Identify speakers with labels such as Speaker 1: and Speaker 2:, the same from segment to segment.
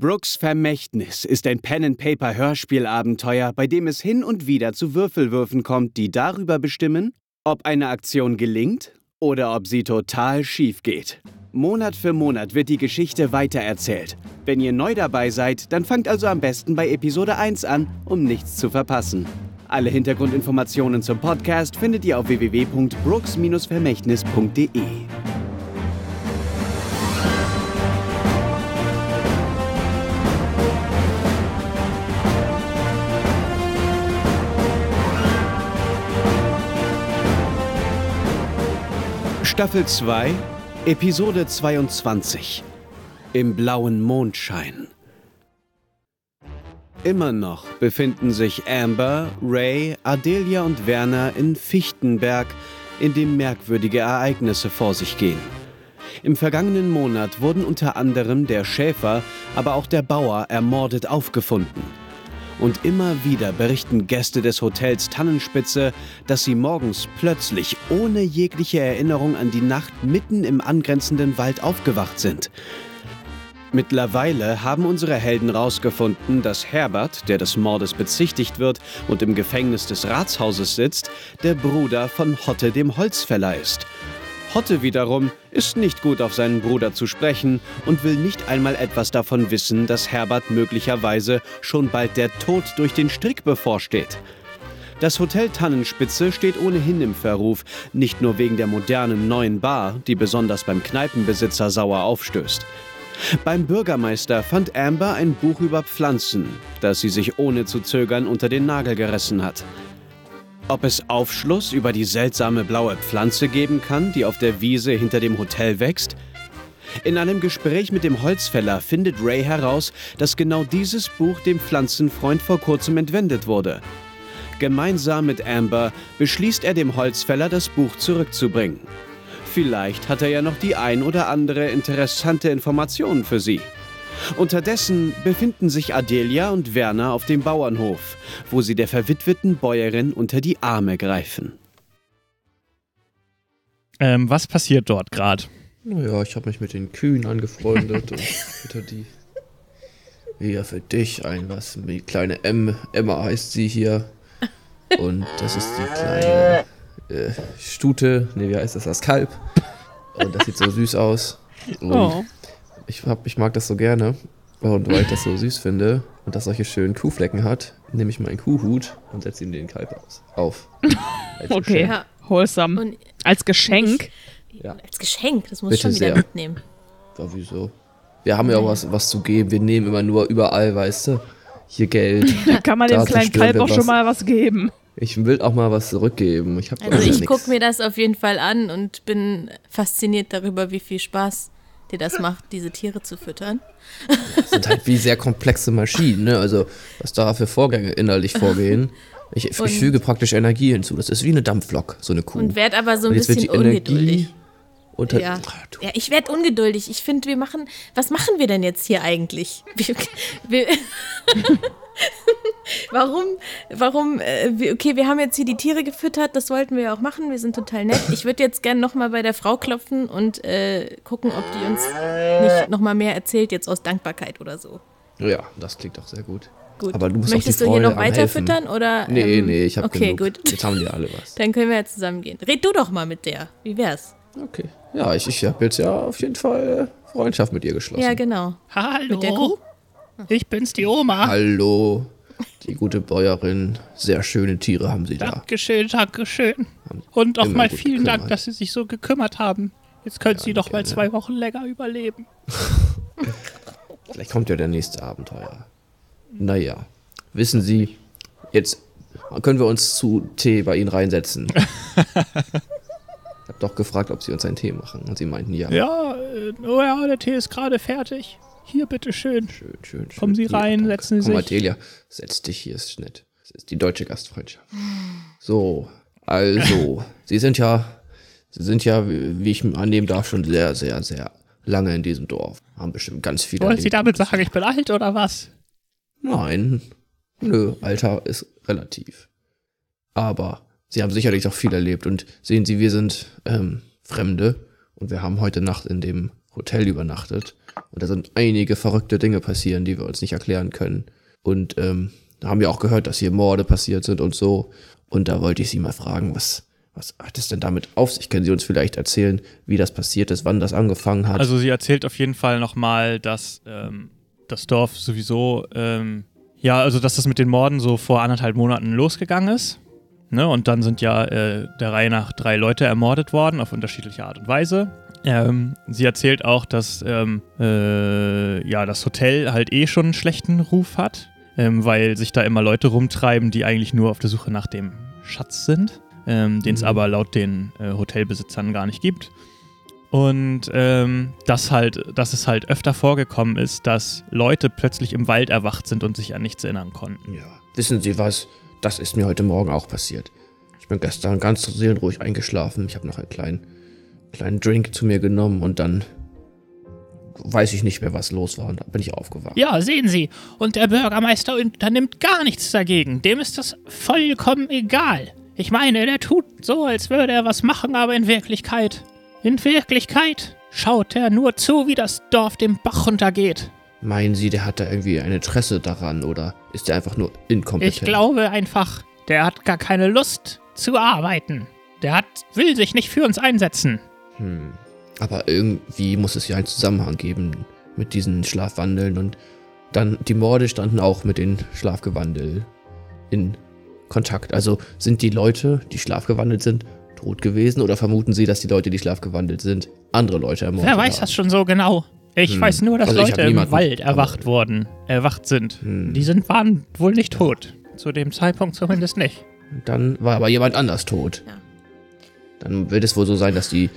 Speaker 1: Brooks Vermächtnis ist ein Pen-and-Paper-Hörspielabenteuer, bei dem es hin und wieder zu Würfelwürfen kommt, die darüber bestimmen, ob eine Aktion gelingt oder ob sie total schief geht. Monat für Monat wird die Geschichte weitererzählt. Wenn ihr neu dabei seid, dann fangt also am besten bei Episode 1 an, um nichts zu verpassen. Alle Hintergrundinformationen zum Podcast findet ihr auf www.brooks-vermächtnis.de. Staffel 2, Episode 22. Im blauen Mondschein. Immer noch befinden sich Amber, Ray, Adelia und Werner in Fichtenberg, in dem merkwürdige Ereignisse vor sich gehen. Im vergangenen Monat wurden unter anderem der Schäfer, aber auch der Bauer ermordet aufgefunden. Und immer wieder berichten Gäste des Hotels Tannenspitze, dass sie morgens plötzlich ohne jegliche Erinnerung an die Nacht mitten im angrenzenden Wald aufgewacht sind. Mittlerweile haben unsere Helden herausgefunden, dass Herbert, der des Mordes bezichtigt wird und im Gefängnis des Ratshauses sitzt, der Bruder von Hotte dem Holzfäller ist. Hotte wiederum ist nicht gut auf seinen Bruder zu sprechen und will nicht einmal etwas davon wissen, dass Herbert möglicherweise schon bald der Tod durch den Strick bevorsteht. Das Hotel Tannenspitze steht ohnehin im Verruf, nicht nur wegen der modernen neuen Bar, die besonders beim Kneipenbesitzer sauer aufstößt. Beim Bürgermeister fand Amber ein Buch über Pflanzen, das sie sich ohne zu zögern unter den Nagel gerissen hat. Ob es Aufschluss über die seltsame blaue Pflanze geben kann, die auf der Wiese hinter dem Hotel wächst? In einem Gespräch mit dem Holzfäller findet Ray heraus, dass genau dieses Buch dem Pflanzenfreund vor kurzem entwendet wurde. Gemeinsam mit Amber beschließt er dem Holzfäller, das Buch zurückzubringen. Vielleicht hat er ja noch die ein oder andere interessante Information für sie. Unterdessen befinden sich Adelia und Werner auf dem Bauernhof, wo sie der verwitweten Bäuerin unter die Arme greifen.
Speaker 2: Ähm, was passiert dort gerade?
Speaker 3: Naja, ich habe mich mit den Kühen angefreundet und fütter die. Hier für dich ein was. Die kleine M, Emma heißt sie hier. Und das ist die kleine äh, Stute. Ne, wie heißt das? Das Kalb. Und das sieht so süß aus. Und oh. Ich, hab, ich mag das so gerne. Und weil ich das so süß finde und das solche schönen Kuhflecken hat, nehme ich meinen Kuhhut und setze ihm den Kalb aus, auf.
Speaker 4: okay, ja. wholesome. Und als Geschenk?
Speaker 5: Ich, ja. Als Geschenk, das muss ich schon wieder sehr. mitnehmen.
Speaker 3: Ja, wieso? Wir haben ja auch was, was zu geben. Wir nehmen immer nur überall, weißt du? Hier Geld.
Speaker 4: Da kann man dem kleinen Kalb auch was. schon mal was geben.
Speaker 3: Ich will auch mal was zurückgeben. Ich
Speaker 5: also ich gucke mir das auf jeden Fall an und bin fasziniert darüber, wie viel Spaß dir das macht, diese Tiere zu füttern.
Speaker 3: Das sind halt wie sehr komplexe Maschinen, ne? Also was da für Vorgänge innerlich vorgehen. Ich, ich füge praktisch Energie hinzu. Das ist wie eine Dampflok, so eine Kuh.
Speaker 5: Und werd aber so ein bisschen ungeduldig. Unter ja. ja, ich werde ungeduldig. Ich finde, wir machen. Was machen wir denn jetzt hier eigentlich? Wir, wir warum, warum, äh, okay, wir haben jetzt hier die Tiere gefüttert, das wollten wir ja auch machen, wir sind total nett. Ich würde jetzt gerne nochmal bei der Frau klopfen und äh, gucken, ob die uns nicht nochmal mehr erzählt, jetzt aus Dankbarkeit oder so.
Speaker 3: Ja, das klingt doch sehr gut.
Speaker 5: Gut. Aber du musst Möchtest du hier noch weiter füttern oder?
Speaker 3: Nee, ähm, nee, ich habe
Speaker 5: okay, genug. gut.
Speaker 3: Jetzt haben die alle was.
Speaker 5: Dann können wir ja zusammen gehen. Red du doch mal mit der. Wie wär's?
Speaker 3: Okay. Ja, ich, ich habe jetzt ja auf jeden Fall Freundschaft mit ihr geschlossen.
Speaker 5: Ja, genau.
Speaker 4: Hallo. Mit der Kuh? Ich bin's, die Oma.
Speaker 3: Hallo, die gute Bäuerin. Sehr schöne Tiere haben Sie da.
Speaker 4: Dankeschön, Dankeschön. Und auch mal vielen gekümmert. Dank, dass Sie sich so gekümmert haben. Jetzt können ja, Sie doch gerne. mal zwei Wochen länger überleben.
Speaker 3: Vielleicht kommt ja der nächste Abenteuer. Naja, wissen Sie, jetzt können wir uns zu Tee bei Ihnen reinsetzen. ich habe doch gefragt, ob Sie uns einen Tee machen. Und Sie meinten ja.
Speaker 4: Ja, äh, oh ja, der Tee ist gerade fertig. Hier, bitteschön. Schön, schön, schön. Kommen Sie rein, setzen Sie sich.
Speaker 3: Komm, Matelia, setz dich hier, ist nett. Das ist die deutsche Gastfreundschaft. So, also, Sie sind ja, Sie sind ja, wie ich annehmen darf, schon sehr, sehr, sehr lange in diesem Dorf. Haben bestimmt ganz viele.
Speaker 4: Wollen Sie damit sagen, ich bin alt oder was?
Speaker 3: Nein. Nö, Alter ist relativ. Aber Sie haben sicherlich auch viel erlebt und sehen Sie, wir sind ähm, Fremde und wir haben heute Nacht in dem Hotel übernachtet. Und da sind einige verrückte Dinge passieren, die wir uns nicht erklären können. Und ähm, da haben wir auch gehört, dass hier Morde passiert sind und so. Und da wollte ich Sie mal fragen, was, was hat es denn damit auf sich? Können Sie uns vielleicht erzählen, wie das passiert ist, wann das angefangen hat?
Speaker 2: Also sie erzählt auf jeden Fall nochmal, dass ähm, das Dorf sowieso, ähm, ja, also dass das mit den Morden so vor anderthalb Monaten losgegangen ist. Ne? Und dann sind ja äh, der Reihe nach drei Leute ermordet worden, auf unterschiedliche Art und Weise. Ähm, sie erzählt auch, dass ähm, äh, ja, das Hotel halt eh schon einen schlechten Ruf hat, ähm, weil sich da immer Leute rumtreiben, die eigentlich nur auf der Suche nach dem Schatz sind, ähm, den es
Speaker 3: Mhm.
Speaker 2: aber laut den äh, Hotelbesitzern gar nicht gibt. Und ähm, dass halt, dass es halt öfter vorgekommen ist, dass Leute plötzlich im Wald erwacht sind und sich an nichts erinnern konnten.
Speaker 3: Ja. Wissen Sie was? Das ist mir heute Morgen auch passiert. Ich bin gestern ganz seelenruhig eingeschlafen. Ich habe noch einen kleinen, kleinen Drink zu mir genommen und dann weiß ich nicht mehr, was los war. Und da bin ich aufgewacht.
Speaker 4: Ja, sehen Sie. Und der Bürgermeister unternimmt gar nichts dagegen. Dem ist das vollkommen egal. Ich meine, der tut so, als würde er was machen, aber in Wirklichkeit. In Wirklichkeit schaut er nur zu, wie das Dorf dem Bach runtergeht.
Speaker 3: Meinen Sie, der hat da irgendwie ein Interesse daran oder ist der einfach nur inkompetent?
Speaker 4: Ich glaube einfach, der hat gar keine Lust zu arbeiten. Der hat, will sich nicht für uns einsetzen.
Speaker 3: Hm. Aber irgendwie muss es ja einen Zusammenhang geben mit diesen Schlafwandeln und dann die Morde standen auch mit den Schlafgewandel in Kontakt. Also sind die Leute, die schlafgewandelt sind, tot gewesen oder vermuten Sie, dass die Leute, die schlafgewandelt sind, andere Leute ermordet
Speaker 4: Wer weiß
Speaker 3: haben?
Speaker 4: das schon so genau? Ich
Speaker 3: Hm.
Speaker 4: weiß nur, dass
Speaker 3: Also
Speaker 4: Leute im Wald erwacht wurden, erwacht sind.
Speaker 3: Hm.
Speaker 4: Die sind, waren wohl nicht tot. Zu dem Zeitpunkt zumindest nicht.
Speaker 3: Dann war aber jemand anders tot.
Speaker 5: Ja.
Speaker 3: Dann wird es wohl so sein, dass die,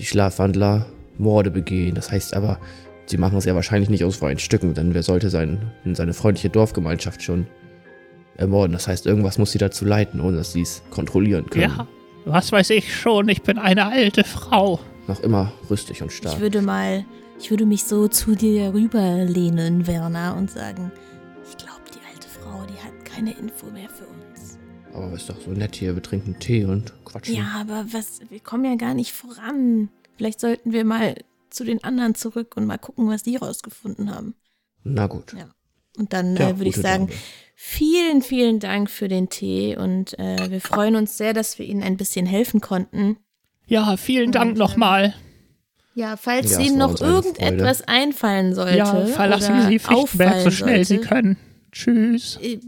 Speaker 3: die Schlafwandler Morde begehen. Das heißt aber, sie machen es ja wahrscheinlich nicht aus freien Stücken, denn wer sollte sein, seine freundliche Dorfgemeinschaft schon ermorden? Das heißt, irgendwas muss sie dazu leiten, ohne dass sie es kontrollieren können.
Speaker 4: Ja, was weiß ich schon, ich bin eine alte Frau.
Speaker 3: Noch immer rüstig und stark.
Speaker 5: Ich würde mal, ich würde mich so zu dir rüberlehnen, Werner, und sagen, ich glaube, die alte Frau, die hat keine Info mehr für uns.
Speaker 3: Aber ist doch so nett hier, wir trinken Tee und quatschen.
Speaker 5: Ja, aber was, wir kommen ja gar nicht voran. Vielleicht sollten wir mal zu den anderen zurück und mal gucken, was die rausgefunden haben.
Speaker 3: Na gut.
Speaker 5: Ja. Und dann
Speaker 3: Ja,
Speaker 5: äh, würde ich sagen,
Speaker 3: Dame.
Speaker 5: vielen, vielen Dank für den Tee und äh, wir freuen uns sehr, dass wir Ihnen ein bisschen helfen konnten.
Speaker 4: Ja, vielen Dank
Speaker 5: Und,
Speaker 4: nochmal.
Speaker 5: Ja, falls
Speaker 3: Ja,
Speaker 5: Ihnen noch irgendetwas einfallen sollte.
Speaker 4: Ja, verlassen
Speaker 5: oder
Speaker 4: Sie Fichtenberg so schnell Sie
Speaker 5: sollte,
Speaker 4: können. Tschüss.
Speaker 5: äh,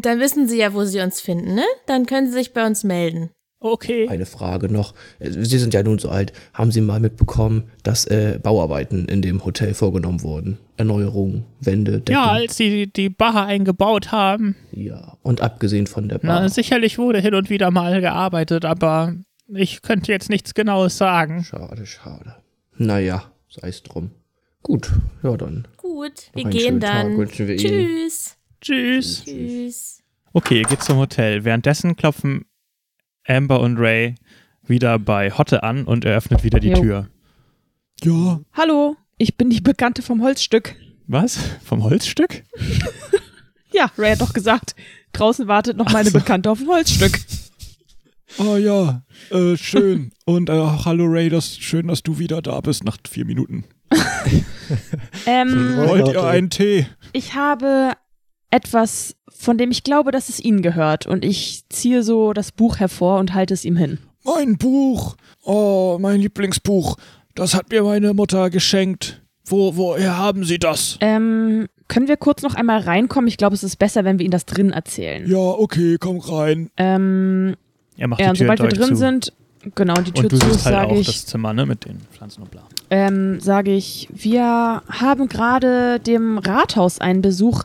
Speaker 5: Dann wissen Sie ja, wo Sie uns finden, ne? Dann können Sie sich bei uns melden.
Speaker 4: Okay.
Speaker 3: Eine Frage noch. Äh, Sie sind ja nun so alt. Haben Sie mal mitbekommen, dass äh, Bauarbeiten in dem Hotel vorgenommen wurden? Erneuerung, Wände, Decken?
Speaker 4: Ja, als Sie die Bar eingebaut haben.
Speaker 3: Ja, und abgesehen von der Bar.
Speaker 4: Na, sicherlich wurde hin und wieder mal gearbeitet, aber ich könnte jetzt nichts Genaues sagen.
Speaker 3: Schade, schade. Naja, sei es drum. Gut, ja dann.
Speaker 5: Gut, wir gehen
Speaker 3: Tag
Speaker 5: dann.
Speaker 3: wünschen wir Ihnen.
Speaker 5: Tschüss.
Speaker 4: Tschüss.
Speaker 2: Okay, ihr geht zum Hotel. Währenddessen klopfen Amber und Ray wieder bei Hotte an und er öffnet wieder die
Speaker 6: Jo.
Speaker 2: Tür.
Speaker 7: Ja,
Speaker 6: Hallo, ich bin die Bekannte vom Holzstück.
Speaker 2: Was? Vom Holzstück?
Speaker 6: Ja, Ray hat doch gesagt, draußen wartet noch meine Bekannte auf ein Holzstück.
Speaker 7: ah ja, äh, schön. Und äh, hallo Ray, das schön, dass du wieder da bist nach vier Minuten.
Speaker 6: Ähm,
Speaker 7: Wollt ihr einen Tee?
Speaker 6: ich habe etwas, von dem ich glaube, dass es Ihnen gehört. Und ich ziehe so das Buch hervor und halte es ihm hin.
Speaker 7: Mein Buch. Oh, mein Lieblingsbuch. Das hat mir meine Mutter geschenkt. Wo, woher haben Sie das?
Speaker 6: Ähm, können wir kurz noch einmal reinkommen? Ich glaube, es ist besser, wenn wir Ihnen das drin erzählen.
Speaker 7: Ja, okay, komm rein.
Speaker 6: Ähm,
Speaker 2: Er macht
Speaker 6: ja,
Speaker 2: die
Speaker 6: und
Speaker 2: Tür
Speaker 6: sobald wir drin
Speaker 2: zu.
Speaker 6: sind, genau, die Tür
Speaker 2: Und du
Speaker 6: zu,
Speaker 2: halt
Speaker 6: sage
Speaker 2: auch
Speaker 6: ich.
Speaker 2: das Zimmer, ne, mit den Pflanzen und bla.
Speaker 6: ähm, sage ich, wir haben gerade dem Rathaus einen Besuch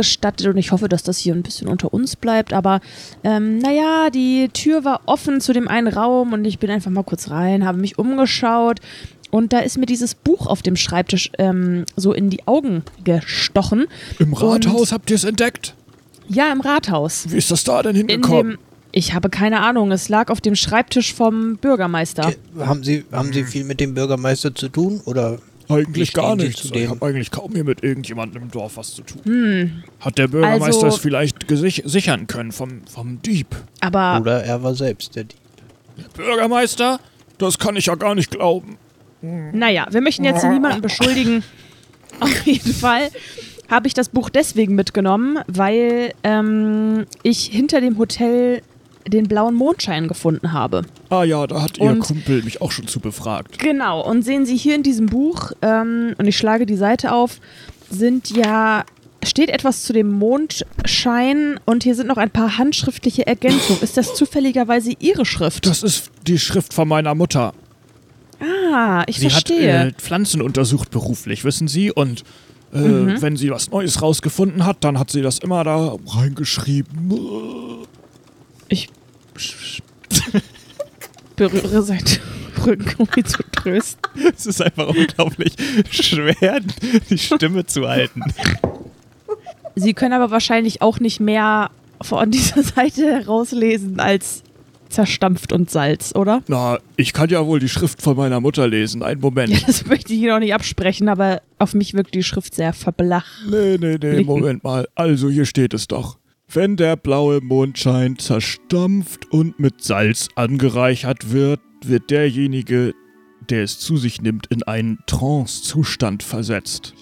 Speaker 6: abgestattet und ich hoffe, dass das hier ein bisschen unter uns bleibt. Aber ähm, naja, die Tür war offen zu dem einen Raum und ich bin einfach mal kurz rein, habe mich umgeschaut und da ist mir dieses Buch auf dem Schreibtisch ähm, so in die Augen gestochen.
Speaker 7: Im
Speaker 6: Und-
Speaker 7: Rathaus habt ihr es entdeckt?
Speaker 6: Ja, im Rathaus.
Speaker 7: Wie ist das da denn
Speaker 6: In
Speaker 7: hingekommen?
Speaker 6: dem, ich habe keine Ahnung, es lag auf dem Schreibtisch vom Bürgermeister.
Speaker 8: Haben Sie, haben Sie viel mit dem Bürgermeister zu tun? Oder
Speaker 7: Eigentlich gar nichts.
Speaker 8: zu
Speaker 7: Ich habe eigentlich kaum hier mit irgendjemandem im Dorf was zu tun.
Speaker 6: Hm,
Speaker 7: Hat der Bürgermeister
Speaker 6: Also-
Speaker 7: es vielleicht sichern können vom, vom Dieb?
Speaker 6: aber
Speaker 8: oder er war selbst der Dieb?
Speaker 7: Bürgermeister? Das kann ich ja gar nicht glauben.
Speaker 6: Naja, wir möchten jetzt niemanden beschuldigen. Auf jeden Fall habe ich das Buch deswegen mitgenommen, weil ähm, ich hinter dem Hotel den blauen Mondschein gefunden habe.
Speaker 2: Ah ja, da hat ihr
Speaker 6: Und-
Speaker 2: Kumpel mich auch schon zu befragt.
Speaker 6: Genau, und sehen Sie hier in diesem Buch, ähm, und ich schlage die Seite auf, sind ja, steht etwas zu dem Mondschein und hier sind noch ein paar handschriftliche Ergänzungen. Ist das zufälligerweise Ihre Schrift?
Speaker 2: Das ist die Schrift von meiner Mutter.
Speaker 6: ah, ich
Speaker 2: Sie hat
Speaker 6: verstehe.
Speaker 2: äh, Pflanzen untersucht beruflich, wissen Sie? Und äh,
Speaker 6: Mhm.
Speaker 2: wenn sie was Neues rausgefunden hat, dann hat sie das immer da reingeschrieben.
Speaker 6: Ich berühre seinen Rücken, um ihn zu trösten.
Speaker 9: Es ist einfach unglaublich schwer, die Stimme zu halten.
Speaker 6: Sie können aber wahrscheinlich auch nicht mehr von dieser Seite herauslesen als zerstampft und Salz, oder?
Speaker 2: Na, ich kann ja wohl die Schrift von meiner Mutter lesen. Einen Moment.
Speaker 6: Ja, das möchte ich hier noch nicht absprechen, aber auf mich wirkt die Schrift sehr verblach.
Speaker 2: Nee, nee, nee. Moment mal. Also, hier steht es doch. Wenn der blaue Mondschein zerstampft und mit Salz angereichert wird, wird derjenige, der es zu sich nimmt, in einen Trance-Zustand versetzt.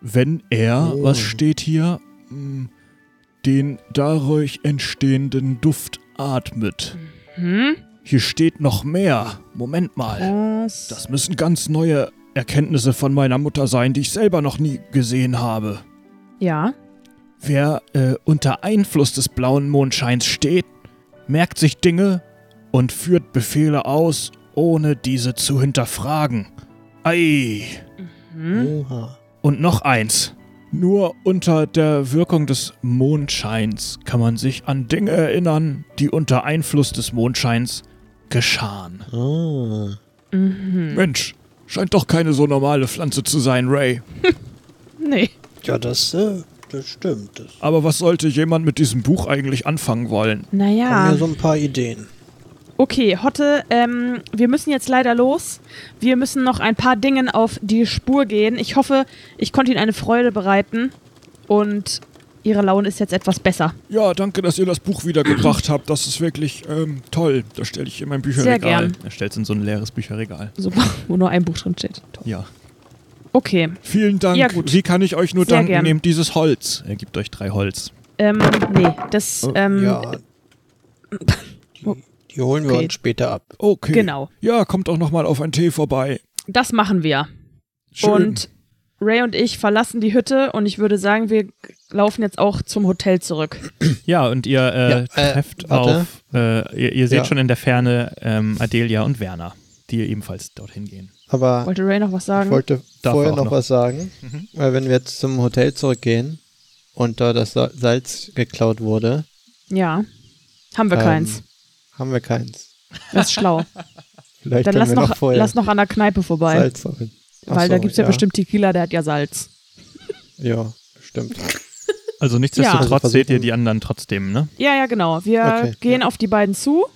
Speaker 2: Wenn er,
Speaker 8: Oh.
Speaker 2: was steht hier, Hm, den dadurch entstehenden Duft atmet.
Speaker 6: Hm?
Speaker 2: Hier steht noch mehr. Moment mal.
Speaker 6: Das,
Speaker 2: Das müssen ganz neue Erkenntnisse von meiner Mutter sein, die ich selber noch nie gesehen habe.
Speaker 6: ja.
Speaker 2: Wer äh, unter Einfluss des blauen Mondscheins steht, merkt sich Dinge und führt Befehle aus, ohne diese zu hinterfragen. Ei!
Speaker 6: Hm?
Speaker 8: Oha.
Speaker 2: Und noch eins. Nur unter der Wirkung des Mondscheins kann man sich an Dinge erinnern, die unter Einfluss des Mondscheins geschahen.
Speaker 8: Ah.
Speaker 6: Mhm.
Speaker 2: Mensch, scheint doch keine so normale Pflanze zu sein, Ray.
Speaker 6: Nee.
Speaker 8: Ja, das, äh, das stimmt. Das
Speaker 2: Aber was sollte jemand mit diesem Buch eigentlich anfangen wollen?
Speaker 8: haben
Speaker 6: Naja.
Speaker 8: mir so ein paar Ideen.
Speaker 6: Okay, Hotte, ähm, wir müssen jetzt leider los. Wir müssen noch ein paar Dingen auf die Spur gehen. Ich hoffe, ich konnte Ihnen eine Freude bereiten und Ihre Laune ist jetzt etwas besser.
Speaker 2: Ja, danke, dass ihr das Buch wiedergebracht habt. Das ist wirklich ähm, toll. Das stelle ich in mein Bücherregal.
Speaker 6: Sehr gern.
Speaker 9: Er stellt es in so ein leeres Bücherregal.
Speaker 6: Super, wo nur ein Buch drin steht.
Speaker 9: Ja.
Speaker 6: Okay,
Speaker 2: Vielen Dank.
Speaker 6: Ja, gut.
Speaker 2: Wie kann ich euch nur
Speaker 6: Sehr
Speaker 2: danken?
Speaker 6: gern.
Speaker 2: Nehmt dieses Holz.
Speaker 9: Er gibt euch drei Holz.
Speaker 6: ähm, nee, das,
Speaker 8: Oh,
Speaker 6: ähm,
Speaker 8: ja. Die, die holen wir
Speaker 6: Okay.
Speaker 8: uns später ab.
Speaker 2: Okay.
Speaker 6: genau,
Speaker 2: Ja, kommt auch noch mal auf einen Tee vorbei.
Speaker 6: das machen wir.
Speaker 2: Schön.
Speaker 6: Und Ray und ich verlassen die Hütte und ich würde sagen, wir laufen jetzt auch zum Hotel zurück.
Speaker 9: Ja, und ihr äh,
Speaker 8: Ja, äh,
Speaker 9: trefft
Speaker 8: warte.
Speaker 9: auf, äh, ihr, ihr seht
Speaker 8: Ja.
Speaker 9: schon in der Ferne ähm, Adelia und Werner, die ebenfalls dorthin gehen.
Speaker 8: Aber
Speaker 6: Wollte Ray noch was
Speaker 8: ich
Speaker 6: sagen?
Speaker 8: wollte
Speaker 9: Darf
Speaker 8: vorher noch,
Speaker 9: noch.
Speaker 8: was sagen.
Speaker 9: Mhm.
Speaker 8: Weil wenn wir jetzt zum Hotel zurückgehen und da das Sa- Salz geklaut wurde,
Speaker 6: Ja, haben wir
Speaker 8: Ähm,
Speaker 6: keins.
Speaker 8: haben wir keins.
Speaker 6: Das ist schlau.
Speaker 8: Vielleicht
Speaker 6: Dann lass
Speaker 8: wir
Speaker 6: noch,
Speaker 8: noch vorher
Speaker 6: lass noch an der Kneipe vorbei.
Speaker 8: Salz holen. Ach
Speaker 6: weil da
Speaker 8: so,
Speaker 6: gibt es ja, bestimmt Tequila, der hat ja Salz.
Speaker 8: Ja, stimmt.
Speaker 9: Also nichtsdestotrotz
Speaker 8: Also
Speaker 9: seht ihr die anderen trotzdem, ne?
Speaker 6: Ja, ja, genau. Wir
Speaker 8: Okay,
Speaker 6: gehen
Speaker 8: ja.
Speaker 6: auf die beiden zu.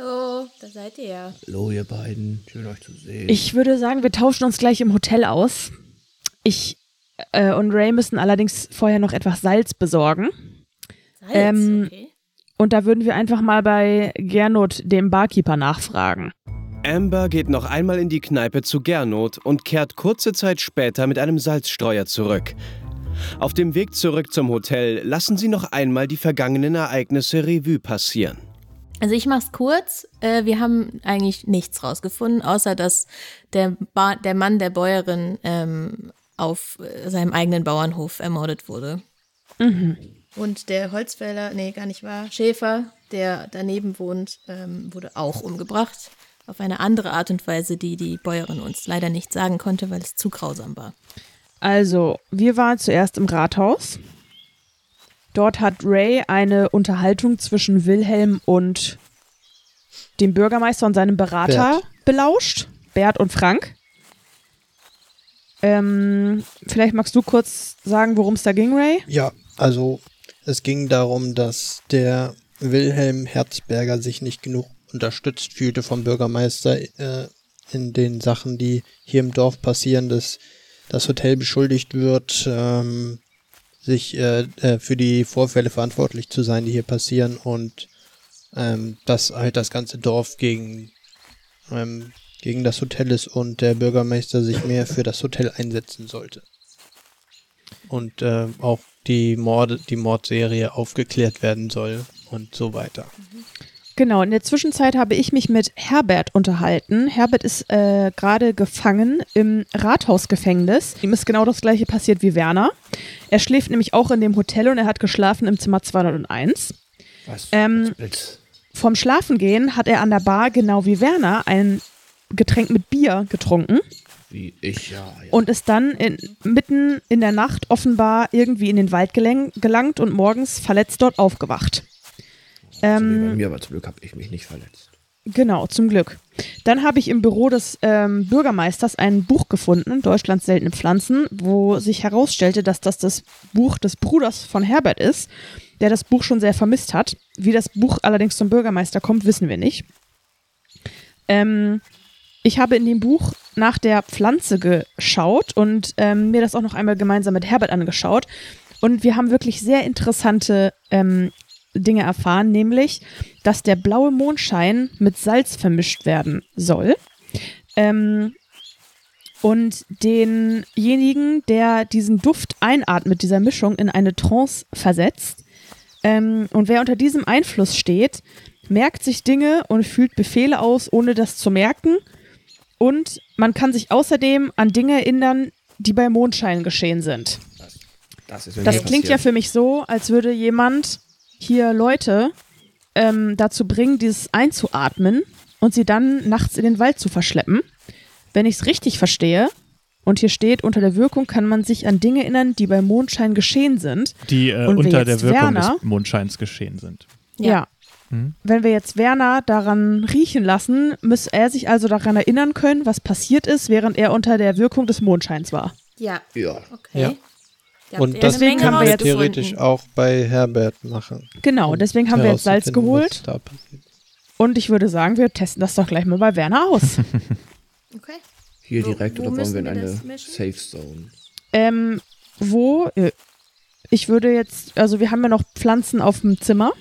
Speaker 5: Hallo, da seid ihr ja.
Speaker 3: Hallo, ihr beiden. Schön, euch zu sehen.
Speaker 6: Ich würde sagen, wir tauschen uns gleich im Hotel aus. Ich äh, und Ray müssen allerdings vorher noch etwas Salz besorgen.
Speaker 5: Salz,
Speaker 6: Ähm,
Speaker 5: okay.
Speaker 6: Und da würden wir einfach mal bei Gernot, dem Barkeeper, nachfragen.
Speaker 1: Amber geht noch einmal in die Kneipe zu Gernot und kehrt kurze Zeit später mit einem Salzstreuer zurück. Auf dem Weg zurück zum Hotel lassen sie noch einmal die vergangenen Ereignisse Revue passieren.
Speaker 5: Also ich mach's kurz. Äh, wir haben eigentlich nichts rausgefunden, außer dass der, ba der Mann der Bäuerin ähm, auf äh, seinem eigenen Bauernhof ermordet wurde.
Speaker 6: Mhm.
Speaker 5: Und der Holzfäller, nee, gar nicht wahr, Schäfer, der daneben wohnt, ähm, wurde auch umgebracht. Auf eine andere Art und Weise, die die Bäuerin uns leider nicht sagen konnte, weil es zu grausam war.
Speaker 6: Also, wir waren zuerst im Rathaus. Dort hat Ray eine Unterhaltung zwischen Wilhelm und dem Bürgermeister und seinem Berater
Speaker 8: Bert.
Speaker 6: belauscht. Bert und Frank. Ähm, vielleicht magst du kurz sagen, worum es da ging, Ray?
Speaker 8: Ja, also es ging darum, dass der Wilhelm Herzberger sich nicht genug unterstützt fühlte vom Bürgermeister äh, in den Sachen, die hier im Dorf passieren, dass das Hotel beschuldigt wird, ähm, sich äh, äh, für die Vorfälle verantwortlich zu sein, die hier passieren und ähm, dass halt das ganze Dorf gegen ähm, gegen das Hotel ist und der Bürgermeister sich mehr für das Hotel einsetzen sollte. Und äh, auch die Morde, die Mordserie aufgeklärt werden soll und so weiter.
Speaker 6: Genau, in der Zwischenzeit habe ich mich mit Herbert unterhalten. Herbert ist äh, gerade gefangen im Rathausgefängnis. Ihm ist genau das gleiche passiert wie Werner. Er schläft nämlich auch in dem Hotel und er hat geschlafen im Zimmer 201.
Speaker 3: Was?
Speaker 6: Ähm,
Speaker 3: Was?
Speaker 6: Vorm Schlafengehen hat er an der Bar, genau wie Werner, ein Getränk mit Bier getrunken
Speaker 3: Wie ich, ja. ja.
Speaker 6: und ist dann in, mitten in der Nacht offenbar irgendwie in den Wald gelang, gelangt und morgens verletzt dort aufgewacht.
Speaker 3: Wie bei
Speaker 6: Ähm,
Speaker 3: mir, aber zum Glück habe ich mich nicht verletzt.
Speaker 6: Genau, zum Glück. Dann habe ich im Büro des ähm, Bürgermeisters ein Buch gefunden, Deutschlands seltene Pflanzen, wo sich herausstellte, dass das das Buch des Bruders von Herbert ist, der das Buch schon sehr vermisst hat. Wie das Buch allerdings zum Bürgermeister kommt, wissen wir nicht. Ähm, ich habe in dem Buch nach der Pflanze geschaut und ähm, mir das auch noch einmal gemeinsam mit Herbert angeschaut. Und wir haben wirklich sehr interessante ähm, Dinge erfahren, nämlich, dass der blaue Mondschein mit Salz vermischt werden soll. Ähm, und denjenigen, der diesen Duft einatmet, dieser Mischung, in eine Trance versetzt. Ähm, und wer unter diesem Einfluss steht, merkt sich Dinge und fühlt Befehle aus, ohne das zu merken. Und man kann sich außerdem an Dinge erinnern, die bei Mondschein geschehen sind.
Speaker 3: Das,
Speaker 6: Das
Speaker 3: mir
Speaker 6: klingt ja
Speaker 3: passiert.
Speaker 6: für mich so, als würde jemand hier Leute ähm, dazu bringen, dieses einzuatmen und sie dann nachts in den Wald zu verschleppen. Wenn ich es richtig verstehe, und hier steht, unter der Wirkung kann man sich an Dinge erinnern, die bei Mondschein geschehen sind.
Speaker 2: Die äh, unter der Wirkung
Speaker 6: Werner-
Speaker 2: des Mondscheins geschehen sind.
Speaker 6: Ja.
Speaker 2: Mhm.
Speaker 6: Wenn wir jetzt Werner daran riechen lassen, müsste er sich also daran erinnern können, was passiert ist, während er unter der Wirkung des Mondscheins war.
Speaker 5: Ja,
Speaker 3: Ja,
Speaker 5: okay.
Speaker 8: Ja. Und das
Speaker 5: Menge
Speaker 6: können
Speaker 8: wir
Speaker 5: rausgefunden.
Speaker 8: theoretisch auch bei Herbert machen.
Speaker 6: Genau, deswegen haben wir jetzt Salz geholt. Und ich würde sagen, wir testen das doch gleich mal bei Werner aus.
Speaker 5: Okay.
Speaker 3: hier
Speaker 5: Wo-
Speaker 3: direkt
Speaker 5: wo
Speaker 3: oder wollen wir in eine? Safe Zone?
Speaker 6: Ähm, wo? äh, Ich würde jetzt, also wir haben ja noch Pflanzen auf dem Zimmer.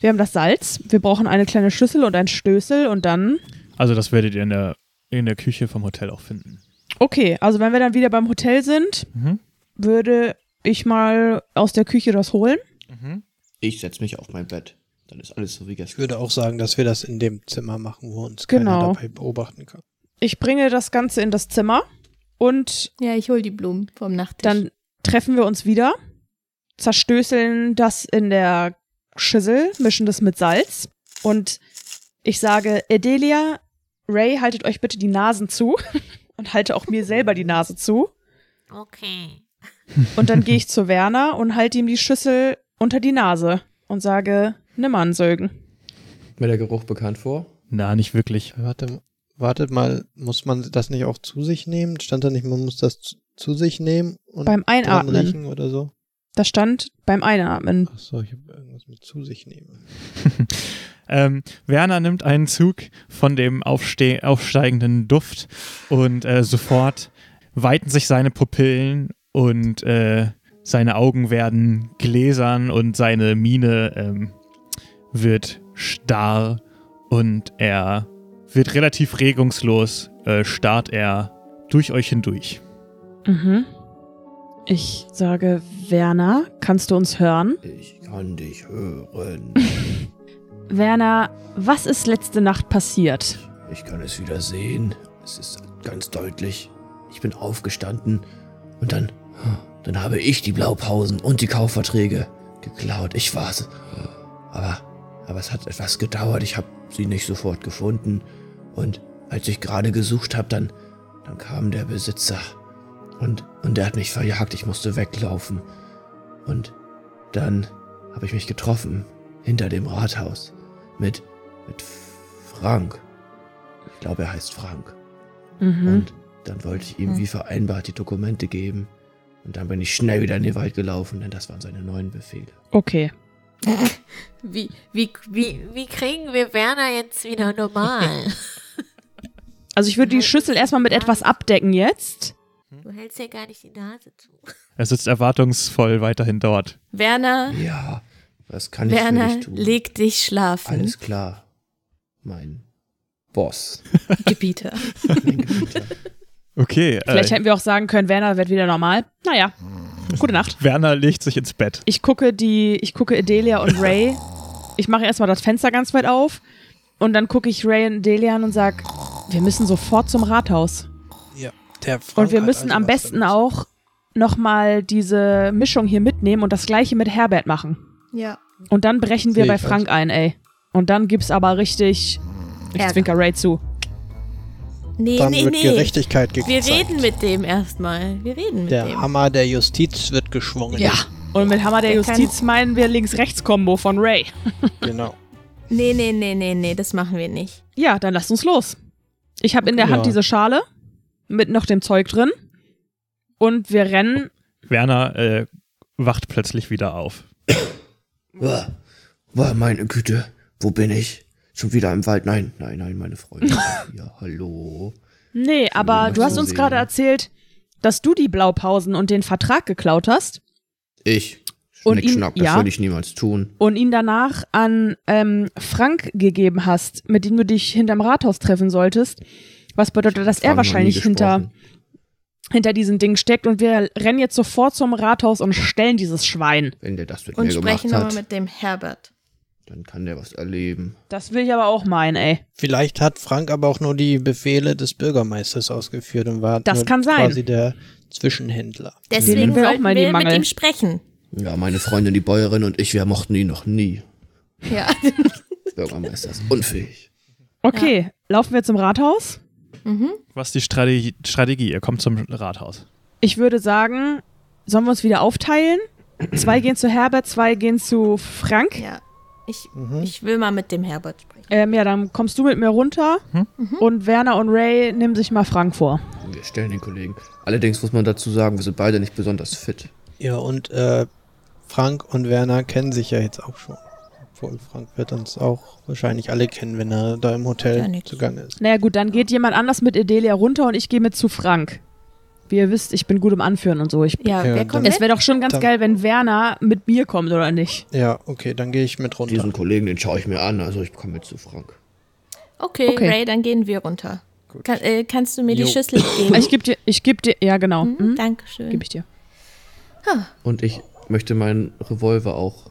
Speaker 6: Wir haben das Salz. Wir brauchen eine kleine Schüssel und ein Stößel und dann.
Speaker 2: Also das werdet ihr in der, in der Küche vom Hotel auch finden.
Speaker 6: Okay, also wenn wir dann wieder beim Hotel sind,
Speaker 2: Mhm.
Speaker 6: Würde ich mal aus der Küche das holen.
Speaker 3: Ich setze mich auf mein Bett. Dann ist alles so wie
Speaker 8: Ich
Speaker 3: gestern.
Speaker 8: würde auch sagen, dass wir das in dem Zimmer machen, wo uns
Speaker 6: Genau.
Speaker 8: keiner dabei beobachten kann.
Speaker 6: Ich bringe das Ganze in das Zimmer und
Speaker 5: Ja, ich hol die Blumen vom Nachttisch.
Speaker 6: dann treffen wir uns wieder, zerstößeln das in der Schüssel, mischen das mit Salz und ich sage, Edelia, Ray, haltet euch bitte die Nasen zu und halte auch mir selber die Nase zu.
Speaker 10: Okay.
Speaker 6: Und dann gehe ich zu Werner und halte ihm die Schüssel unter die Nase und sage, nimm an, Sögen.
Speaker 3: Mir der Geruch bekannt vor?
Speaker 2: Na, nicht wirklich.
Speaker 8: Warte, wartet mal, muss man das nicht auch zu sich nehmen? Stand da nicht, man muss das zu, zu sich nehmen und
Speaker 6: Beim Einatmen.
Speaker 8: riechen oder so?
Speaker 6: Das stand beim Einatmen.
Speaker 8: Achso, ich habe irgendwas mit zu sich nehmen.
Speaker 2: Ähm, Werner nimmt einen Zug von dem aufste aufsteigenden Duft und äh, sofort weiten sich seine Pupillen und äh, seine Augen werden gläsern und seine Miene ähm, wird starr und er wird relativ regungslos, äh, starrt er durch euch hindurch.
Speaker 6: Mhm. Ich sage, Werner, kannst du uns hören?
Speaker 3: Ich kann dich hören.
Speaker 6: Werner, was ist letzte Nacht passiert?
Speaker 3: Ich kann es wieder sehen. Es ist ganz deutlich. Ich bin aufgestanden und dann, dann habe ich die Blaupausen und die Kaufverträge geklaut. Ich war's. Aber, aber es hat etwas gedauert. Ich habe sie nicht sofort gefunden. Und als ich gerade gesucht habe, dann, dann kam der Besitzer und, und der hat mich verjagt. Ich musste weglaufen. Und dann habe ich mich getroffen hinter dem Rathaus mit, mit Frank. Ich glaube, er heißt Frank.
Speaker 6: Mhm.
Speaker 3: Und dann wollte ich ihm wie vereinbart die Dokumente geben. Und dann bin ich schnell wieder in den Wald gelaufen, denn das waren seine neuen Befehle.
Speaker 6: Okay.
Speaker 10: Wie, wie, wie, wie kriegen wir Werner jetzt wieder normal?
Speaker 6: Also ich würde die Schüssel erstmal mit etwas abdecken jetzt.
Speaker 10: Du hältst ja gar nicht die Nase zu.
Speaker 2: Er sitzt erwartungsvoll weiterhin dort.
Speaker 5: Werner,
Speaker 3: Ja, was kann ich für
Speaker 5: Werner,
Speaker 3: dich tun?
Speaker 5: leg dich schlafen.
Speaker 3: Alles klar, mein Boss.
Speaker 5: Gebieter.
Speaker 3: Ein Gebieter.
Speaker 2: Okay,
Speaker 6: Vielleicht
Speaker 2: äh,
Speaker 6: hätten wir auch sagen können, Werner wird wieder normal. Naja, gute Nacht.
Speaker 2: Werner legt sich ins Bett.
Speaker 6: Ich gucke die, ich gucke Adelia und Ray. Ich mache erstmal das Fenster ganz weit auf und dann gucke ich Ray und Adelia an und sag, wir müssen sofort zum Rathaus.
Speaker 8: Ja, der Frank
Speaker 6: Und wir müssen
Speaker 8: also
Speaker 6: am besten
Speaker 8: damit.
Speaker 6: auch nochmal diese Mischung hier mitnehmen und das gleiche mit Herbert machen.
Speaker 5: Ja.
Speaker 6: Und dann brechen wir bei
Speaker 8: ich
Speaker 6: Frank ein, ey. Und dann gibt's aber richtig. Ich
Speaker 5: Ärger.
Speaker 6: zwinker Ray zu.
Speaker 5: Nee,
Speaker 8: Dann
Speaker 5: nee,
Speaker 8: wird
Speaker 5: nee.
Speaker 8: Gerechtigkeit
Speaker 5: Wir
Speaker 8: gezeigt.
Speaker 5: reden mit dem erstmal. Wir reden mit
Speaker 8: Der
Speaker 5: dem.
Speaker 8: Hammer der Justiz wird geschwungen.
Speaker 6: Ja. Und mit Hammer der
Speaker 5: Der
Speaker 6: Justiz meinen wir Links-Rechts-Kombo von Ray.
Speaker 8: Genau.
Speaker 5: Nee, nee, nee, nee, nee, das machen wir nicht.
Speaker 6: Ja, dann lasst uns los. Ich habe in der
Speaker 8: Ja.
Speaker 6: Hand diese Schale mit noch dem Zeug drin. Und wir rennen.
Speaker 2: Werner äh, wacht plötzlich wieder auf.
Speaker 3: Boah, boah, meine Güte, wo bin ich? Schon wieder im Wald? Nein, nein, nein, meine Freunde. ja, hallo.
Speaker 6: Nee, aber
Speaker 3: was
Speaker 6: du hast uns gerade erzählt, dass du die Blaupausen und den Vertrag geklaut hast
Speaker 3: Ich.
Speaker 6: Und ihn-
Speaker 3: schnack, das
Speaker 6: ja.
Speaker 3: würde ich niemals tun.
Speaker 6: und ihn danach an ähm, Frank gegeben hast, mit dem du dich hinterm Rathaus treffen solltest. Was bedeutet, dass er
Speaker 3: Frank nie
Speaker 6: wahrscheinlich hinter, hinter diesen Dingen steckt und wir rennen jetzt sofort zum Rathaus und stellen dieses Schwein.
Speaker 3: Wenn der das mit
Speaker 5: Und
Speaker 3: mir gemacht
Speaker 5: sprechen nochmal mit dem Herbert.
Speaker 3: Dann kann der was erleben.
Speaker 6: Das will ich aber auch meinen, ey.
Speaker 8: Vielleicht hat Frank aber auch nur die Befehle des Bürgermeisters ausgeführt und war
Speaker 6: Das
Speaker 8: nur
Speaker 6: kann sein.
Speaker 8: quasi der Zwischenhändler.
Speaker 5: Deswegen
Speaker 6: will auch
Speaker 5: sollten wir
Speaker 6: den
Speaker 5: mit ihm sprechen.
Speaker 3: Ja, meine Freundin, die Bäuerin und ich, wir mochten ihn noch nie.
Speaker 5: Ja.
Speaker 3: Bürgermeister ist unfähig.
Speaker 6: Okay, laufen wir zum Rathaus?
Speaker 5: mhm.
Speaker 2: Was ist die Strategie? Strategie? Ihr kommt zum Rathaus.
Speaker 6: Ich würde sagen, sollen wir uns wieder aufteilen? Zwei gehen zu Herbert, zwei gehen zu Frank.
Speaker 5: Ja. Ich,
Speaker 8: Mhm.
Speaker 5: ich will mal mit dem Herbert sprechen.
Speaker 6: Ähm, ja, dann kommst du mit mir runter
Speaker 2: Hm?
Speaker 6: und Werner und Ray nehmen sich mal Frank vor.
Speaker 3: Wir stellen den Kollegen. Allerdings muss man dazu sagen, wir sind beide nicht besonders fit.
Speaker 8: Ja, und äh, Frank und Werner kennen sich ja jetzt auch schon. Obwohl Frank wird uns auch wahrscheinlich alle kennen, wenn er da im
Speaker 5: Ja,
Speaker 8: Hotel
Speaker 5: nix.
Speaker 8: zugange ist.
Speaker 6: Naja gut, dann geht jemand anders mit Edelia runter und ich gehe mit zu Frank. Wie ihr wisst, ich bin gut im Anführen und so. Ich,
Speaker 5: Ja,
Speaker 8: Ja,
Speaker 5: wer
Speaker 8: dann-
Speaker 5: kommt
Speaker 6: es wäre doch schon ganz
Speaker 8: Dann-
Speaker 6: geil, wenn Werner mit mir kommt, oder nicht?
Speaker 8: Ja, okay, dann gehe ich mit runter.
Speaker 3: Diesen Kollegen, den schaue ich mir an, also ich komme mit zu Frank.
Speaker 5: Okay,
Speaker 6: Okay.
Speaker 5: Ray, dann gehen wir runter. Kann, äh, kannst du mir
Speaker 8: Jo.
Speaker 5: die Schüssel geben?
Speaker 6: Ich gebe dir, ich gebe dir, ja genau,
Speaker 5: Hm,
Speaker 6: hm?
Speaker 5: Dankeschön.
Speaker 6: gebe ich dir.
Speaker 3: Und ich möchte meinen Revolver auch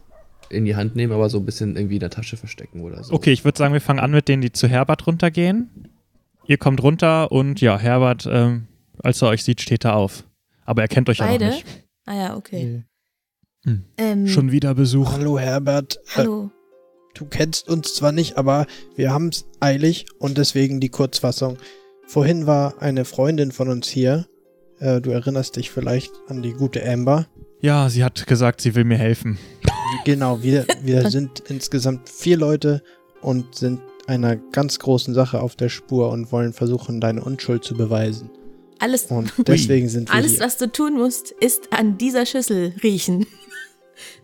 Speaker 3: in die Hand nehmen, aber so ein bisschen irgendwie in der Tasche verstecken oder so.
Speaker 2: Okay, ich würde sagen, wir fangen an mit denen, die zu Herbert runtergehen. Ihr kommt runter und ja, Herbert, ähm, als er euch sieht, steht er auf. Aber er kennt euch ja
Speaker 5: Beide?
Speaker 2: noch nicht.
Speaker 5: Ah ja, okay.
Speaker 2: Hm.
Speaker 5: Ähm,
Speaker 2: Schon wieder Besuch.
Speaker 8: Hallo Herbert, äh,
Speaker 5: Hallo.
Speaker 8: du kennst uns zwar nicht, aber wir haben es eilig und deswegen die Kurzfassung. Vorhin war eine Freundin von uns hier. Äh, du erinnerst dich vielleicht an die gute Amber.
Speaker 2: Ja, sie hat gesagt, sie will mir helfen.
Speaker 8: Genau, wir, wir sind insgesamt vier Leute und sind einer ganz großen Sache auf der Spur und wollen versuchen, deine Unschuld zu beweisen.
Speaker 5: Alles,
Speaker 8: Und deswegen sind wir
Speaker 5: alles,
Speaker 8: hier.
Speaker 5: was du tun musst, ist an dieser Schüssel riechen.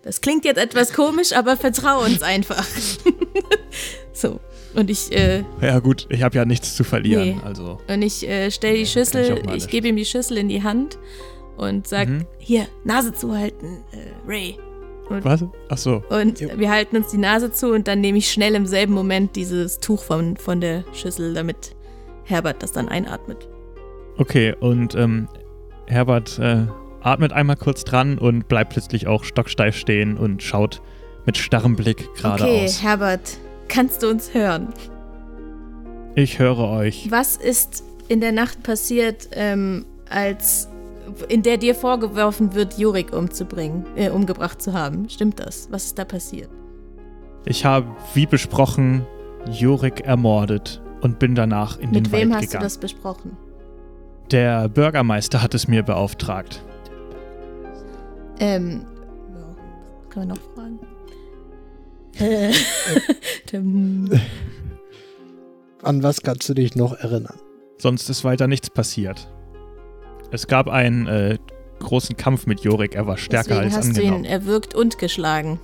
Speaker 5: Das klingt jetzt etwas komisch, aber vertrau uns einfach. so. Und ich, äh,
Speaker 2: Ja gut, ich habe ja nichts zu verlieren.
Speaker 5: Nee.
Speaker 2: Also,
Speaker 5: und ich äh, stelle die
Speaker 2: ich
Speaker 5: Schüssel, ich
Speaker 2: nicht.
Speaker 5: gebe ihm die Schüssel in die Hand und sag,
Speaker 2: Mhm.
Speaker 5: hier, Nase zuhalten, äh, Ray.
Speaker 2: was? Ach so.
Speaker 5: Und
Speaker 8: Jo.
Speaker 5: wir halten uns die Nase zu und dann nehme ich schnell im selben Moment dieses Tuch von, von der Schüssel, damit Herbert das dann einatmet.
Speaker 2: Okay, und ähm, Herbert äh, atmet einmal kurz dran und bleibt plötzlich auch stocksteif stehen und schaut mit starrem Blick
Speaker 5: Okay,
Speaker 2: geradeaus.
Speaker 5: Herbert, kannst du uns hören?
Speaker 2: Ich höre euch.
Speaker 5: Was ist in der Nacht passiert, ähm, als in der dir vorgeworfen wird, Jurik umzubringen, äh, umgebracht zu haben? Stimmt das? Was ist da passiert?
Speaker 2: Ich habe, wie besprochen, Jorik ermordet und bin danach in
Speaker 5: Mit
Speaker 2: den
Speaker 5: wem
Speaker 2: Wald
Speaker 5: hast du
Speaker 2: gegangen.
Speaker 5: das besprochen?
Speaker 2: Der Bürgermeister hat es mir beauftragt.
Speaker 5: Ähm, ja, was kann man noch fragen?
Speaker 8: An was kannst du dich noch erinnern?
Speaker 2: Sonst ist weiter nichts passiert. Es gab einen äh, großen Kampf mit Jorik. Er war stärker
Speaker 5: Deswegen
Speaker 2: als
Speaker 5: hast du ihn
Speaker 2: angenommen.
Speaker 5: erwürgt und geschlagen.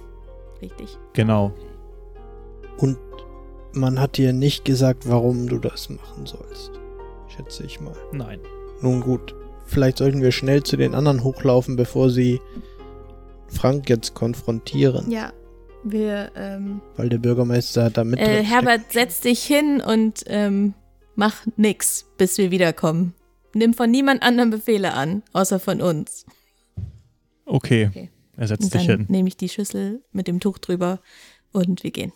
Speaker 5: Richtig.
Speaker 2: Genau.
Speaker 8: Und man hat dir nicht gesagt, warum du das machen sollst. Schätze ich mal.
Speaker 2: Nein.
Speaker 8: Nun gut, vielleicht sollten wir schnell zu den anderen hochlaufen, bevor sie Frank jetzt konfrontieren.
Speaker 5: Ja, Wir, ähm,
Speaker 8: Weil der Bürgermeister da mit
Speaker 5: äh, Herbert, setz dich hin und ähm, mach nix, bis wir wiederkommen. Nimm von niemand anderem Befehle an, außer von uns.
Speaker 2: Okay.
Speaker 5: Okay.
Speaker 2: Er setzt
Speaker 5: Und
Speaker 2: dich
Speaker 5: dann
Speaker 2: hin.
Speaker 5: nehme ich die Schüssel mit dem Tuch drüber und wir gehen.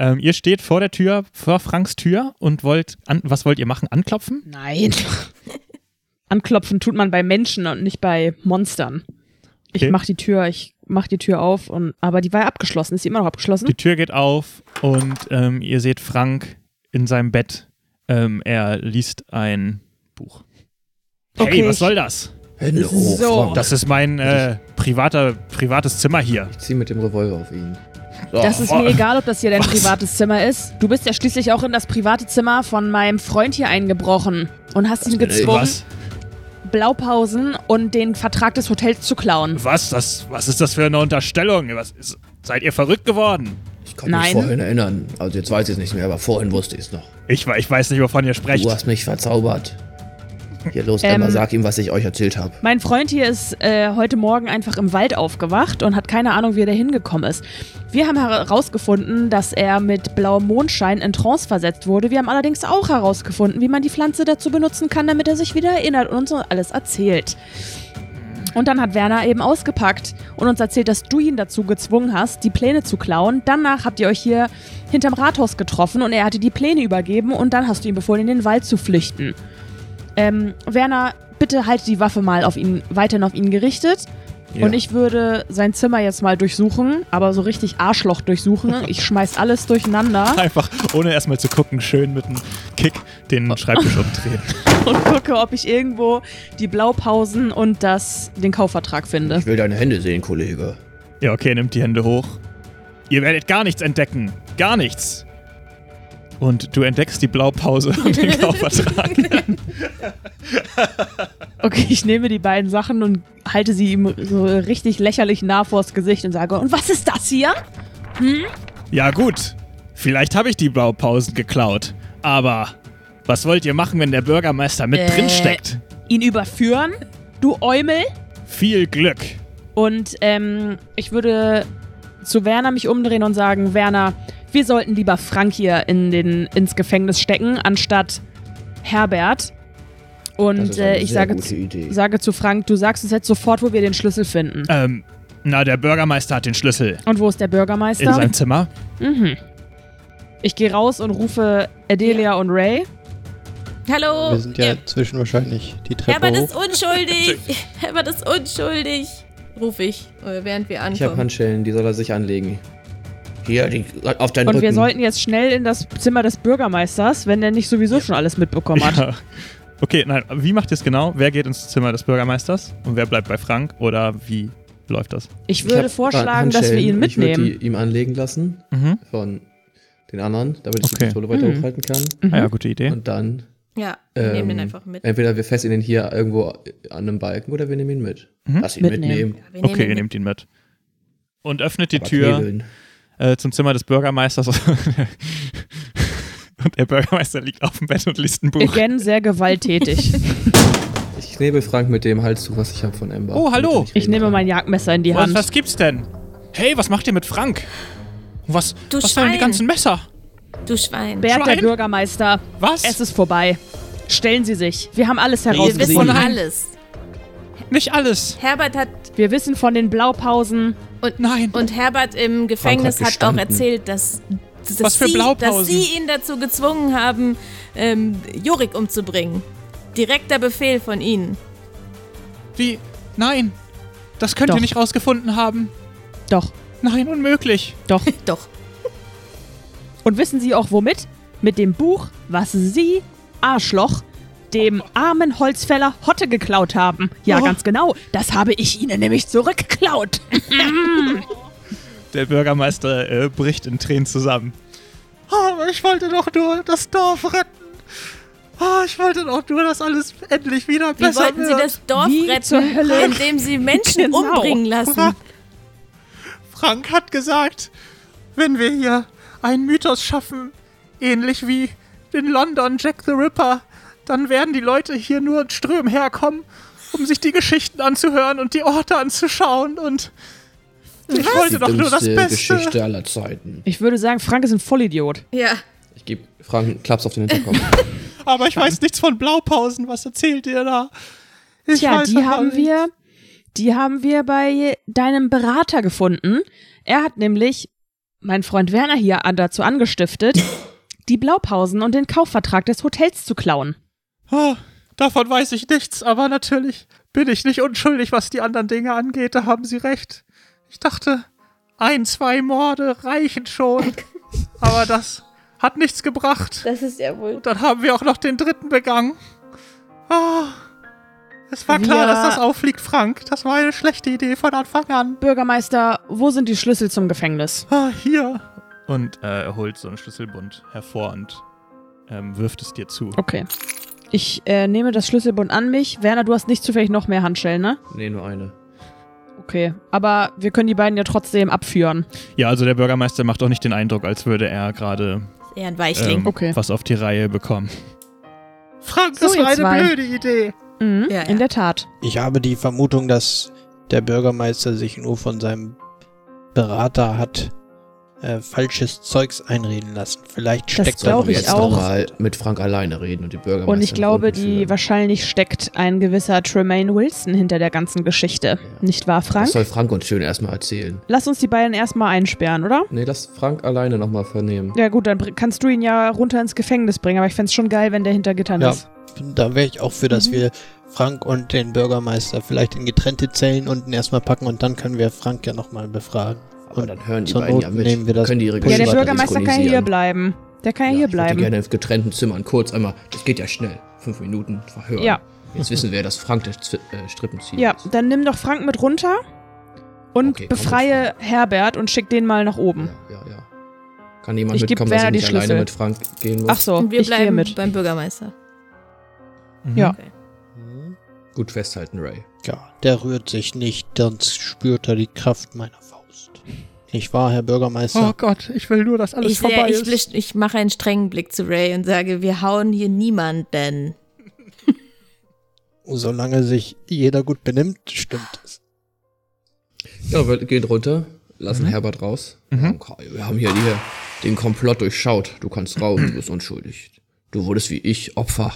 Speaker 2: Ähm, ihr steht vor der Tür, vor Franks Tür und wollt, an, was wollt ihr machen? Anklopfen?
Speaker 6: Nein. Anklopfen tut man bei Menschen und nicht bei Monstern. Ich
Speaker 2: Okay.
Speaker 6: mach die Tür, ich mach die Tür auf und aber die war ja abgeschlossen. Ist sie immer noch abgeschlossen?
Speaker 2: Die Tür geht auf und ähm, ihr seht Frank in seinem Bett. Ähm, er liest ein Buch. Hey,
Speaker 6: Okay,
Speaker 2: was
Speaker 6: ich-
Speaker 2: soll das?
Speaker 3: Hoch,
Speaker 6: So.
Speaker 2: Das ist mein äh, privater, privates Zimmer hier.
Speaker 3: Ich zieh mit dem Revolver auf ihn. So,
Speaker 6: Das ist
Speaker 2: Oh,
Speaker 6: mir egal, ob das hier dein
Speaker 2: was?
Speaker 6: privates Zimmer ist. Du bist ja schließlich auch in das private Zimmer von meinem Freund hier eingebrochen und hast ihn gezwungen,
Speaker 2: Was?
Speaker 6: Blaupausen und den Vertrag des Hotels zu klauen.
Speaker 2: Was? Das, was ist das für eine Unterstellung? Was ist, seid ihr verrückt geworden?
Speaker 3: ich kann mich
Speaker 6: Nein.
Speaker 3: vorhin erinnern. Also jetzt weiß ich es nicht mehr, aber vorhin wusste ich es noch.
Speaker 2: Ich, ich weiß nicht, wovon ihr sprecht.
Speaker 3: Du hast mich verzaubert. Hier, los,
Speaker 6: Ähm,
Speaker 3: Emma, sag ihm, was ich euch erzählt habe.
Speaker 6: Mein Freund hier ist äh, heute Morgen einfach im Wald aufgewacht und hat keine Ahnung, wie er da hingekommen ist. Wir haben herausgefunden, dass er mit blauem Mondschein in Trance versetzt wurde. Wir haben allerdings auch herausgefunden, wie man die Pflanze dazu benutzen kann, damit er sich wieder erinnert und uns alles erzählt. Und dann hat Werner eben ausgepackt und uns erzählt, dass du ihn dazu gezwungen hast, die Pläne zu klauen. Danach habt ihr euch hier hinterm Rathaus getroffen und er hatte die Pläne übergeben und dann hast du ihm befohlen, in den Wald zu flüchten. Ähm, Werner, bitte halte die Waffe mal auf ihn, weiterhin auf ihn gerichtet.
Speaker 3: Ja.
Speaker 6: Und ich würde sein Zimmer jetzt mal durchsuchen, aber so richtig Arschloch durchsuchen. Ich schmeiß alles durcheinander
Speaker 2: Einfach, ohne erstmal zu gucken, schön mit einem Kick den Schreibtisch umdrehen.
Speaker 6: und gucke, ob ich irgendwo die Blaupausen und das, den Kaufvertrag finde.
Speaker 3: Ich will deine Hände sehen, Kollege.
Speaker 2: Ja, okay, nimmt die Hände hoch. Ihr werdet gar nichts entdecken. Gar nichts. Und du entdeckst die Blaupause und den Kaufvertrag.
Speaker 6: Okay, ich nehme die beiden Sachen und halte sie ihm so richtig lächerlich nah vors Gesicht und sage, und was ist das hier?
Speaker 2: Ja, gut. Vielleicht habe ich die Blaupausen geklaut. Aber was wollt ihr machen, wenn der Bürgermeister mit
Speaker 6: Äh.
Speaker 2: drin steckt?
Speaker 6: Ihn überführen? Du Eumel?
Speaker 2: Viel Glück.
Speaker 6: Und ähm, ich würde zu Werner mich umdrehen und sagen, Werner, wir sollten lieber Frank hier in den, ins Gefängnis stecken, anstatt Herbert.
Speaker 3: Das
Speaker 6: Und
Speaker 3: ist eine
Speaker 6: äh, ich
Speaker 3: sehr
Speaker 6: sage,
Speaker 3: gute
Speaker 6: zu-
Speaker 3: Idee.
Speaker 6: sage zu Frank, du sagst uns jetzt sofort, wo wir den Schlüssel finden.
Speaker 2: Ähm, na, der Bürgermeister hat den Schlüssel.
Speaker 6: Und wo ist der
Speaker 2: In
Speaker 6: Bürgermeister?
Speaker 2: seinem Zimmer.
Speaker 6: Mhm. Ich gehe raus und rufe Adelia und Ray.
Speaker 5: Hallo!
Speaker 8: Wir sind ja inzwischen wahrscheinlich die Treppe
Speaker 5: Herbert
Speaker 8: hoch.
Speaker 5: ist unschuldig! Herbert ist unschuldig! Ruf ich, äh, während wir
Speaker 3: Ich habe
Speaker 5: ankommen.
Speaker 3: Handschellen, die soll er sich anlegen. Hier, die, auf deinen
Speaker 6: Und
Speaker 3: Rücken.
Speaker 6: wir sollten jetzt schnell in das Zimmer des Bürgermeisters, wenn der nicht sowieso schon alles mitbekommen hat.
Speaker 2: Ja. Okay, nein, wie macht ihr es genau? Wer geht ins Zimmer des Bürgermeisters und wer bleibt bei Frank? Oder wie läuft das?
Speaker 6: Ich
Speaker 3: Ich
Speaker 6: würde
Speaker 3: hab
Speaker 6: vorschlagen, dass wir ihn
Speaker 3: Ich würde
Speaker 6: mitnehmen.
Speaker 3: ihm anlegen lassen
Speaker 2: Mhm.
Speaker 3: von den anderen, damit ich
Speaker 2: Okay.
Speaker 3: die Pistole weiter
Speaker 6: Mhm.
Speaker 3: hochhalten kann.
Speaker 6: Mhm.
Speaker 2: Ah ja, gute Idee.
Speaker 3: Und dann
Speaker 5: Ja, wir
Speaker 3: Ähm,
Speaker 5: nehmen den einfach mit.
Speaker 3: entweder wir fesseln ihn hier irgendwo an einem Balken oder wir nehmen ihn mit.
Speaker 2: Mhm.
Speaker 3: Lass ihn
Speaker 6: Mitnehmen.
Speaker 3: mitnehmen.
Speaker 5: Ja,
Speaker 2: Okay, ihr
Speaker 5: mit.
Speaker 2: nehmt ihn mit. Und öffnet die
Speaker 3: Aber
Speaker 2: Tür
Speaker 3: knebeln.
Speaker 2: Äh, zum Zimmer des Bürgermeisters. und der Bürgermeister liegt auf dem Bett und liest ein Buch.
Speaker 6: Again sehr gewalttätig.
Speaker 3: Ich knebel Frank mit dem Halstuch, was ich habe von Ember.
Speaker 2: Oh, hallo.
Speaker 6: Ich
Speaker 3: reden
Speaker 6: nehme mein Jagdmesser in die
Speaker 2: Was,
Speaker 6: Hand.
Speaker 2: was gibt's denn? Hey, was macht ihr mit Frank? Was,
Speaker 5: Du
Speaker 2: was sollen die
Speaker 5: Schwein.
Speaker 2: ganzen Messer?
Speaker 5: Du Schwein.
Speaker 6: Bert, der
Speaker 2: Schwein?
Speaker 6: Bürgermeister,
Speaker 2: Was?
Speaker 6: es ist vorbei. Stellen Sie sich. Wir haben alles
Speaker 5: wir wissen
Speaker 6: herausgefunden.
Speaker 5: alles.
Speaker 2: Nicht alles.
Speaker 5: Herbert hat
Speaker 6: Wir wissen von den Blaupausen.
Speaker 2: Nein.
Speaker 5: und Herbert im Gefängnis
Speaker 3: hat
Speaker 5: hat, auch erzählt, dass, dass,
Speaker 2: Was für
Speaker 5: sie, dass sie ihn dazu gezwungen haben, ähm, Jorik umzubringen. Direkter Befehl von ihnen.
Speaker 2: Wie? Nein. Das könnt
Speaker 6: Doch.
Speaker 2: ihr nicht rausgefunden haben.
Speaker 6: Doch,
Speaker 2: Nein, unmöglich.
Speaker 6: doch.
Speaker 5: Doch.
Speaker 6: Und wissen Sie auch womit? Mit dem Buch, was Sie, Arschloch, dem armen Holzfäller Hotte geklaut haben. Ja,
Speaker 2: Oh.
Speaker 6: ganz genau. Das habe ich Ihnen nämlich zurückgeklaut.
Speaker 2: Der Bürgermeister äh, bricht in Tränen zusammen. Aber ich wollte doch nur das Dorf retten. Oh, ich wollte doch nur, dass alles endlich wieder
Speaker 5: Wie wollten sie das Dorf
Speaker 6: Wie zur
Speaker 5: retten,
Speaker 6: Hölle?
Speaker 5: indem sie Menschen
Speaker 6: Genau.
Speaker 5: umbringen lassen?
Speaker 2: Frank hat gesagt, wenn wir hier einen Mythos schaffen, ähnlich wie in London Jack the Ripper, dann werden die Leute hier nur in Strömen herkommen, um sich die Geschichten anzuhören und die Orte anzuschauen und Ich wollte doch nur das Beste.
Speaker 3: Geschichte aller Zeiten.
Speaker 6: Ich würde sagen, Frank ist ein Vollidiot.
Speaker 5: Ja.
Speaker 3: Ich gebe Frank einen Klaps auf den Hinterkopf.
Speaker 2: Aber ich weiß nichts von Blaupausen. Was erzählt ihr da? Ich
Speaker 6: Tja, die
Speaker 2: doch
Speaker 6: haben
Speaker 2: alles.
Speaker 6: wir, die haben wir bei deinem Berater gefunden. Er hat nämlich mein Freund Werner hier dazu angestiftet, die Blaupausen und den Kaufvertrag des Hotels zu klauen.
Speaker 2: Ah, davon weiß ich nichts, aber natürlich bin ich nicht unschuldig, was die anderen Dinge angeht. Da haben Sie recht. Ich dachte, ein, zwei Morde reichen schon. aber das hat nichts gebracht.
Speaker 5: Das ist ja wohl.
Speaker 2: Und dann haben wir auch noch den dritten begangen. Ah, es war klar, dass das auffliegt, Frank. Das war eine schlechte Idee von Anfang an.
Speaker 6: Bürgermeister, wo sind die Schlüssel zum Gefängnis?
Speaker 2: Ah, hier. Und äh, er holt so einen Schlüsselbund hervor und ähm, wirft es dir zu.
Speaker 6: Okay. Ich äh, nehme das Schlüsselbund an mich. Werner, du hast nicht zufällig noch mehr Handschellen, ne?
Speaker 3: nee, nur eine.
Speaker 6: Okay. Aber wir können die beiden ja trotzdem abführen.
Speaker 2: Ja, also der Bürgermeister macht auch nicht den Eindruck, als würde er gerade
Speaker 5: Eher ein Weichling.
Speaker 2: ähm,
Speaker 6: Okay.
Speaker 2: was auf die Reihe bekommen. Frank,
Speaker 6: So,
Speaker 2: das
Speaker 6: ihr
Speaker 2: war eine
Speaker 6: zwei.
Speaker 2: blöde Idee.
Speaker 6: Mhm,
Speaker 5: Ja, ja.
Speaker 6: In der Tat.
Speaker 8: Ich habe die Vermutung, dass der Bürgermeister sich nur von seinem Berater hat äh, falsches Zeugs einreden lassen. Vielleicht
Speaker 6: Das
Speaker 8: steckt da
Speaker 3: jetzt
Speaker 6: auch.
Speaker 3: noch mal mit Frank alleine reden und die Bürgermeister
Speaker 6: Und ich glaube, die
Speaker 3: führen.
Speaker 6: wahrscheinlich steckt ein gewisser Tremaine Wilson hinter der ganzen Geschichte. Nicht wahr, Frank?
Speaker 3: Das soll Frank uns schön erstmal erzählen.
Speaker 6: Lass uns die beiden erstmal einsperren, oder?
Speaker 3: Nee, lass Frank alleine nochmal vernehmen.
Speaker 6: Ja gut, dann kannst du ihn ja runter ins Gefängnis bringen, aber ich fänd's schon geil, wenn der hinter Gittern
Speaker 8: Ja.
Speaker 6: ist.
Speaker 8: Da wäre ich auch für, dass
Speaker 6: Mhm.
Speaker 8: wir Frank und den Bürgermeister vielleicht in getrennte Zellen unten erstmal packen und dann können wir Frank ja nochmal befragen.
Speaker 3: Aber dann hören die beiden
Speaker 8: Not
Speaker 3: ja mit.
Speaker 8: nehmen wir das
Speaker 3: Können die ihre
Speaker 6: Ja, der Bürgermeister kann hier bleiben. Der kann ja,
Speaker 3: Ja,
Speaker 6: hier
Speaker 3: ich würde
Speaker 6: bleiben.
Speaker 3: gerne in getrennten Zimmern kurz einmal, das geht ja schnell, fünf Minuten verhören.
Speaker 6: Ja.
Speaker 3: Jetzt wissen wir, dass Frank der Z äh, Strippenzieher
Speaker 6: Ja,
Speaker 3: ist.
Speaker 6: dann nimm doch Frank mit runter und
Speaker 3: Okay,
Speaker 6: befreie Herbert und schick den mal nach oben.
Speaker 3: Ja, ja, ja. Kann jemand
Speaker 6: Ich
Speaker 3: mitkommen, dass ich
Speaker 6: die
Speaker 3: nicht alleine
Speaker 6: Schlüssel.
Speaker 3: mit Frank gehen muss?
Speaker 6: Ach so,
Speaker 5: wir
Speaker 6: ich gehe
Speaker 5: bleiben
Speaker 6: mit.
Speaker 5: beim Bürgermeister.
Speaker 2: Mhm.
Speaker 6: Ja.
Speaker 5: Okay.
Speaker 8: Mhm.
Speaker 3: Gut festhalten, Ray.
Speaker 8: Ja, der rührt sich nicht, sonst spürt er die Kraft meiner. Nicht wahr, Herr Bürgermeister?
Speaker 2: Oh Gott, ich will nur, dass alles
Speaker 5: Ich, sehe,
Speaker 2: vorbei
Speaker 5: ich,
Speaker 2: ist.
Speaker 5: blisch- ich mache einen strengen Blick zu Ray und sage, wir hauen hier niemanden.
Speaker 8: Solange sich jeder gut benimmt, stimmt es.
Speaker 3: Ja, wir gehen runter, lassen
Speaker 2: Mhm.
Speaker 3: Herbert raus.
Speaker 2: Mhm.
Speaker 3: Wir haben hier die, den Komplott durchschaut. Du kannst raus, du bist unschuldig. Du wurdest wie ich Opfer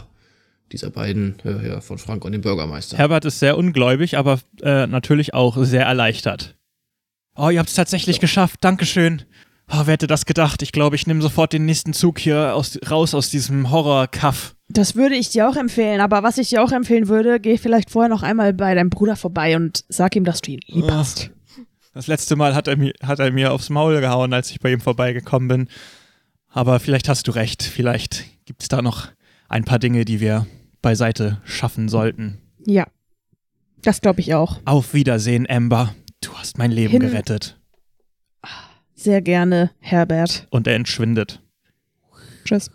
Speaker 3: dieser beiden, ja, ja, von Frank und dem Bürgermeister.
Speaker 2: Herbert ist sehr ungläubig, aber äh, natürlich auch sehr erleichtert. Oh, ihr habt es tatsächlich geschafft. Dankeschön. Oh, wer hätte das gedacht? Ich glaube, ich nehme sofort den nächsten Zug hier aus, raus aus diesem Horror-Kaff.
Speaker 6: Das würde ich dir auch empfehlen, aber was ich dir auch empfehlen würde, geh vielleicht vorher noch einmal bei deinem Bruder vorbei und sag ihm, dass du ihn lieb
Speaker 2: Ah.
Speaker 6: hast.
Speaker 2: Das letzte Mal hat er, mir, hat er mir aufs Maul gehauen, als ich bei ihm vorbeigekommen bin. Aber vielleicht hast du recht. Vielleicht gibt es da noch ein paar Dinge, die wir beiseite schaffen sollten.
Speaker 6: Ja. Das glaube ich auch.
Speaker 2: Auf Wiedersehen, Amber. Du hast mein Leben
Speaker 6: Hin-
Speaker 2: gerettet.
Speaker 6: Sehr gerne, Herbert.
Speaker 2: Und er entschwindet.
Speaker 6: Tschüss.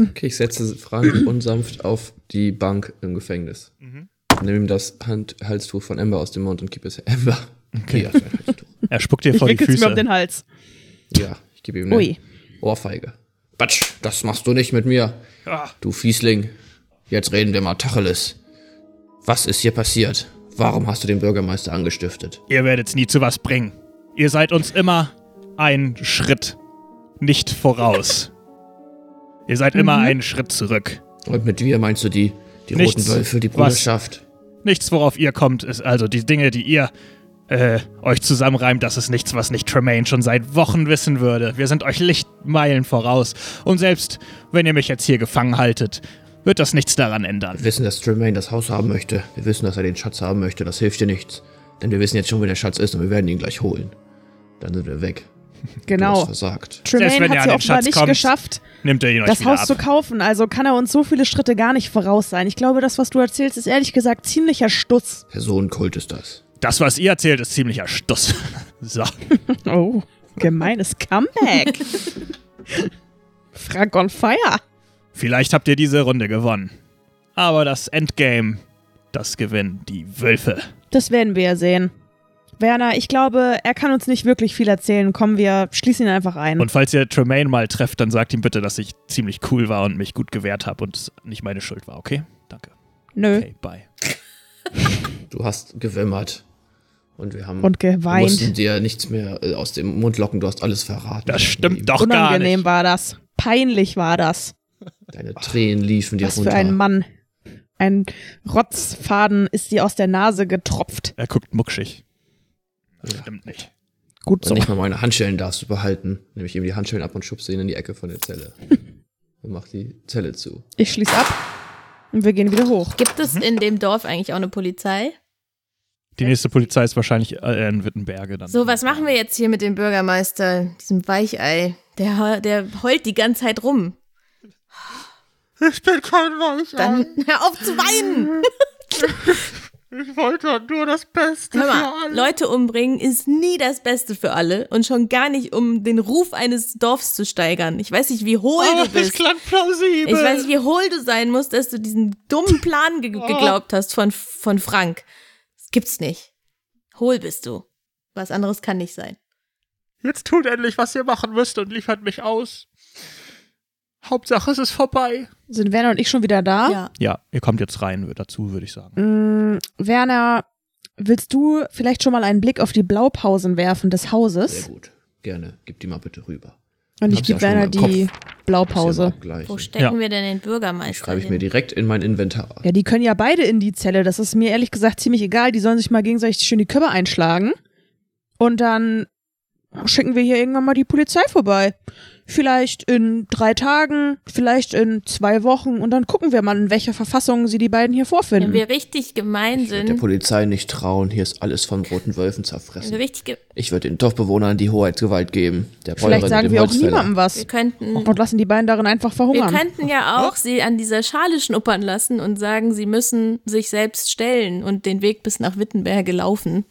Speaker 3: Okay, ich setze Frank unsanft auf die Bank im Gefängnis.
Speaker 2: Mhm.
Speaker 3: Nimm ihm das Hand Halstuch von Amber aus dem Mund und gib es Amber.
Speaker 2: Okay. Er spuckt dir
Speaker 6: Ich
Speaker 2: vor die
Speaker 6: wickel's mir um
Speaker 2: Füße.
Speaker 6: den Hals.
Speaker 3: Ja, ich gebe ihm eine
Speaker 6: Ui.
Speaker 3: Ohrfeige. Batsch, das machst du nicht mit mir.
Speaker 2: Ah.
Speaker 3: Du Fiesling. Jetzt reden wir mal Tacheles. Was ist hier passiert? Warum hast du den Bürgermeister angestiftet?
Speaker 2: Ihr werdet's nie zu was bringen. Ihr seid uns immer ein Schritt nicht voraus. Ihr seid immer einen Schritt zurück.
Speaker 3: Und mit wir meinst du die, die
Speaker 2: Nichts.
Speaker 3: roten Wölfe, die
Speaker 2: Was?
Speaker 3: Bruderschaft?
Speaker 2: Nichts, worauf ihr kommt, ist also die Dinge, die ihr äh, euch zusammenreimt, das ist nichts, was nicht Tremaine schon seit Wochen wissen würde. Wir sind euch Lichtmeilen voraus. Und selbst wenn ihr mich jetzt hier gefangen haltet, wird das nichts daran ändern.
Speaker 3: Wir wissen, dass Tremaine das Haus haben möchte. Wir wissen, dass er den Schatz haben möchte. Das hilft dir nichts. Denn wir wissen jetzt schon, wo der Schatz ist und wir werden ihn gleich holen. Dann sind wir weg. Du hast
Speaker 6: Genau.
Speaker 3: versagt.
Speaker 6: Tremaine hat es ja offenbar nicht
Speaker 2: kommt,
Speaker 6: geschafft,
Speaker 2: Nimmt er ihn euch
Speaker 6: das Haus
Speaker 2: ab.
Speaker 6: zu kaufen. Also kann er uns so viele Schritte gar nicht voraus sein. Ich glaube, das, was du erzählst, ist ehrlich gesagt ziemlicher Stuss.
Speaker 3: Personenkult ist das.
Speaker 2: Das, was ihr erzählt, ist ziemlicher Stuss. so.
Speaker 6: Oh, gemeines Comeback. Frank on fire.
Speaker 2: Vielleicht habt ihr diese Runde gewonnen. Aber das Endgame, das gewinnen die Wölfe.
Speaker 6: Das werden wir ja sehen. Werner, ich glaube, er kann uns nicht wirklich viel erzählen. Kommen wir, schließen ihn einfach ein.
Speaker 2: Und falls ihr Tremaine mal trefft, dann sagt ihm bitte, dass ich ziemlich cool war und mich gut gewehrt habe und es nicht meine Schuld war, okay? Danke.
Speaker 6: Nö.
Speaker 2: Okay, bye.
Speaker 3: Du hast gewimmert. Und wir haben
Speaker 6: Und
Speaker 3: wir
Speaker 6: geweint.
Speaker 3: mussten dir nichts mehr äh, aus dem Mund locken. Du hast alles verraten.
Speaker 2: Das stimmt doch gar
Speaker 6: Unangenehm
Speaker 2: nicht.
Speaker 6: war das. Peinlich war das.
Speaker 3: Deine Tränen liefen dir
Speaker 6: Was
Speaker 3: runter.
Speaker 6: für ein Mann. Ein Rotzfaden ist dir aus der Nase getropft.
Speaker 2: Er guckt muckschig. Das stimmt nicht.
Speaker 6: Gut
Speaker 3: Und
Speaker 6: so.
Speaker 3: nicht mal meine Handschellen darfst du behalten. Nämlich ihm die Handschellen ab und schubst ihn in die Ecke von der Zelle. und mach die Zelle zu.
Speaker 6: Ich schließe ab und wir gehen wieder hoch.
Speaker 5: Gibt es in dem Dorf eigentlich auch eine Polizei?
Speaker 2: Die nächste Polizei ist wahrscheinlich äh, in Wittenberge dann.
Speaker 5: So, was machen wir jetzt hier mit dem Bürgermeister, diesem Weichei? Der, der heult die ganze Zeit rum.
Speaker 7: Ich bin kein Weichei.
Speaker 5: Dann hör auf zu weinen!
Speaker 7: Ich wollte nur das Beste
Speaker 5: Hör
Speaker 7: für
Speaker 5: mal,
Speaker 7: alle.
Speaker 5: Leute umbringen ist nie das Beste für alle und schon gar nicht, um den Ruf eines Dorfs zu steigern. Ich weiß nicht, wie hohl
Speaker 7: Aber
Speaker 5: du bist.
Speaker 7: es klang plausibel.
Speaker 5: Ich weiß nicht, wie hohl du sein musst, dass du diesen dummen Plan ge geglaubt hast von, von Frank. Das gibt's nicht. Hohl bist du. Was anderes kann nicht sein.
Speaker 7: Jetzt tut endlich, was ihr machen müsst und liefert mich aus. Hauptsache, es ist vorbei.
Speaker 6: Sind Werner und ich schon wieder da?
Speaker 5: Ja.
Speaker 2: Ja, ihr kommt jetzt rein dazu, würde ich sagen.
Speaker 6: Mm, Werner, willst du vielleicht schon mal einen Blick auf die Blaupausen werfen des
Speaker 3: Sehr
Speaker 6: Hauses?
Speaker 3: gut. Gerne. Gib die mal bitte rüber.
Speaker 6: Und ich
Speaker 3: ja
Speaker 6: gebe Werner die
Speaker 3: Kopf.
Speaker 6: Blaupause.
Speaker 3: abgleichen.
Speaker 5: Wo stecken
Speaker 2: Ja.
Speaker 5: wir denn den Bürgermeister
Speaker 3: Schreibe ich mir direkt in mein Inventar.
Speaker 6: Ja, die können ja beide in die Zelle. Das ist mir ehrlich gesagt ziemlich egal. Die sollen sich mal gegenseitig schön die Köpfe einschlagen. Und dann schicken wir hier irgendwann mal die Polizei vorbei. Vielleicht in drei Tagen, vielleicht in zwei Wochen. Und dann gucken wir mal, in welcher Verfassung sie die beiden hier
Speaker 5: Wenn
Speaker 6: vorfinden.
Speaker 5: wir richtig gemein
Speaker 3: Ich würde der
Speaker 5: sind,
Speaker 3: Polizei nicht trauen. Hier ist alles von roten Wölfen
Speaker 5: wenn
Speaker 3: zerfressen.
Speaker 5: wir richtig,
Speaker 3: Ich würde den Dorfbewohnern die Hoheitsgewalt geben. Der
Speaker 6: Vielleicht sagen wir auch niemandem
Speaker 5: wir
Speaker 6: was.
Speaker 5: könnten,
Speaker 6: Und lassen die beiden darin einfach
Speaker 5: wir
Speaker 6: verhungern.
Speaker 5: könnten ja auch sie an dieser Schale schnuppern lassen und sagen, sie müssen sich selbst stellen und den Weg bis nach Wittenberge laufen.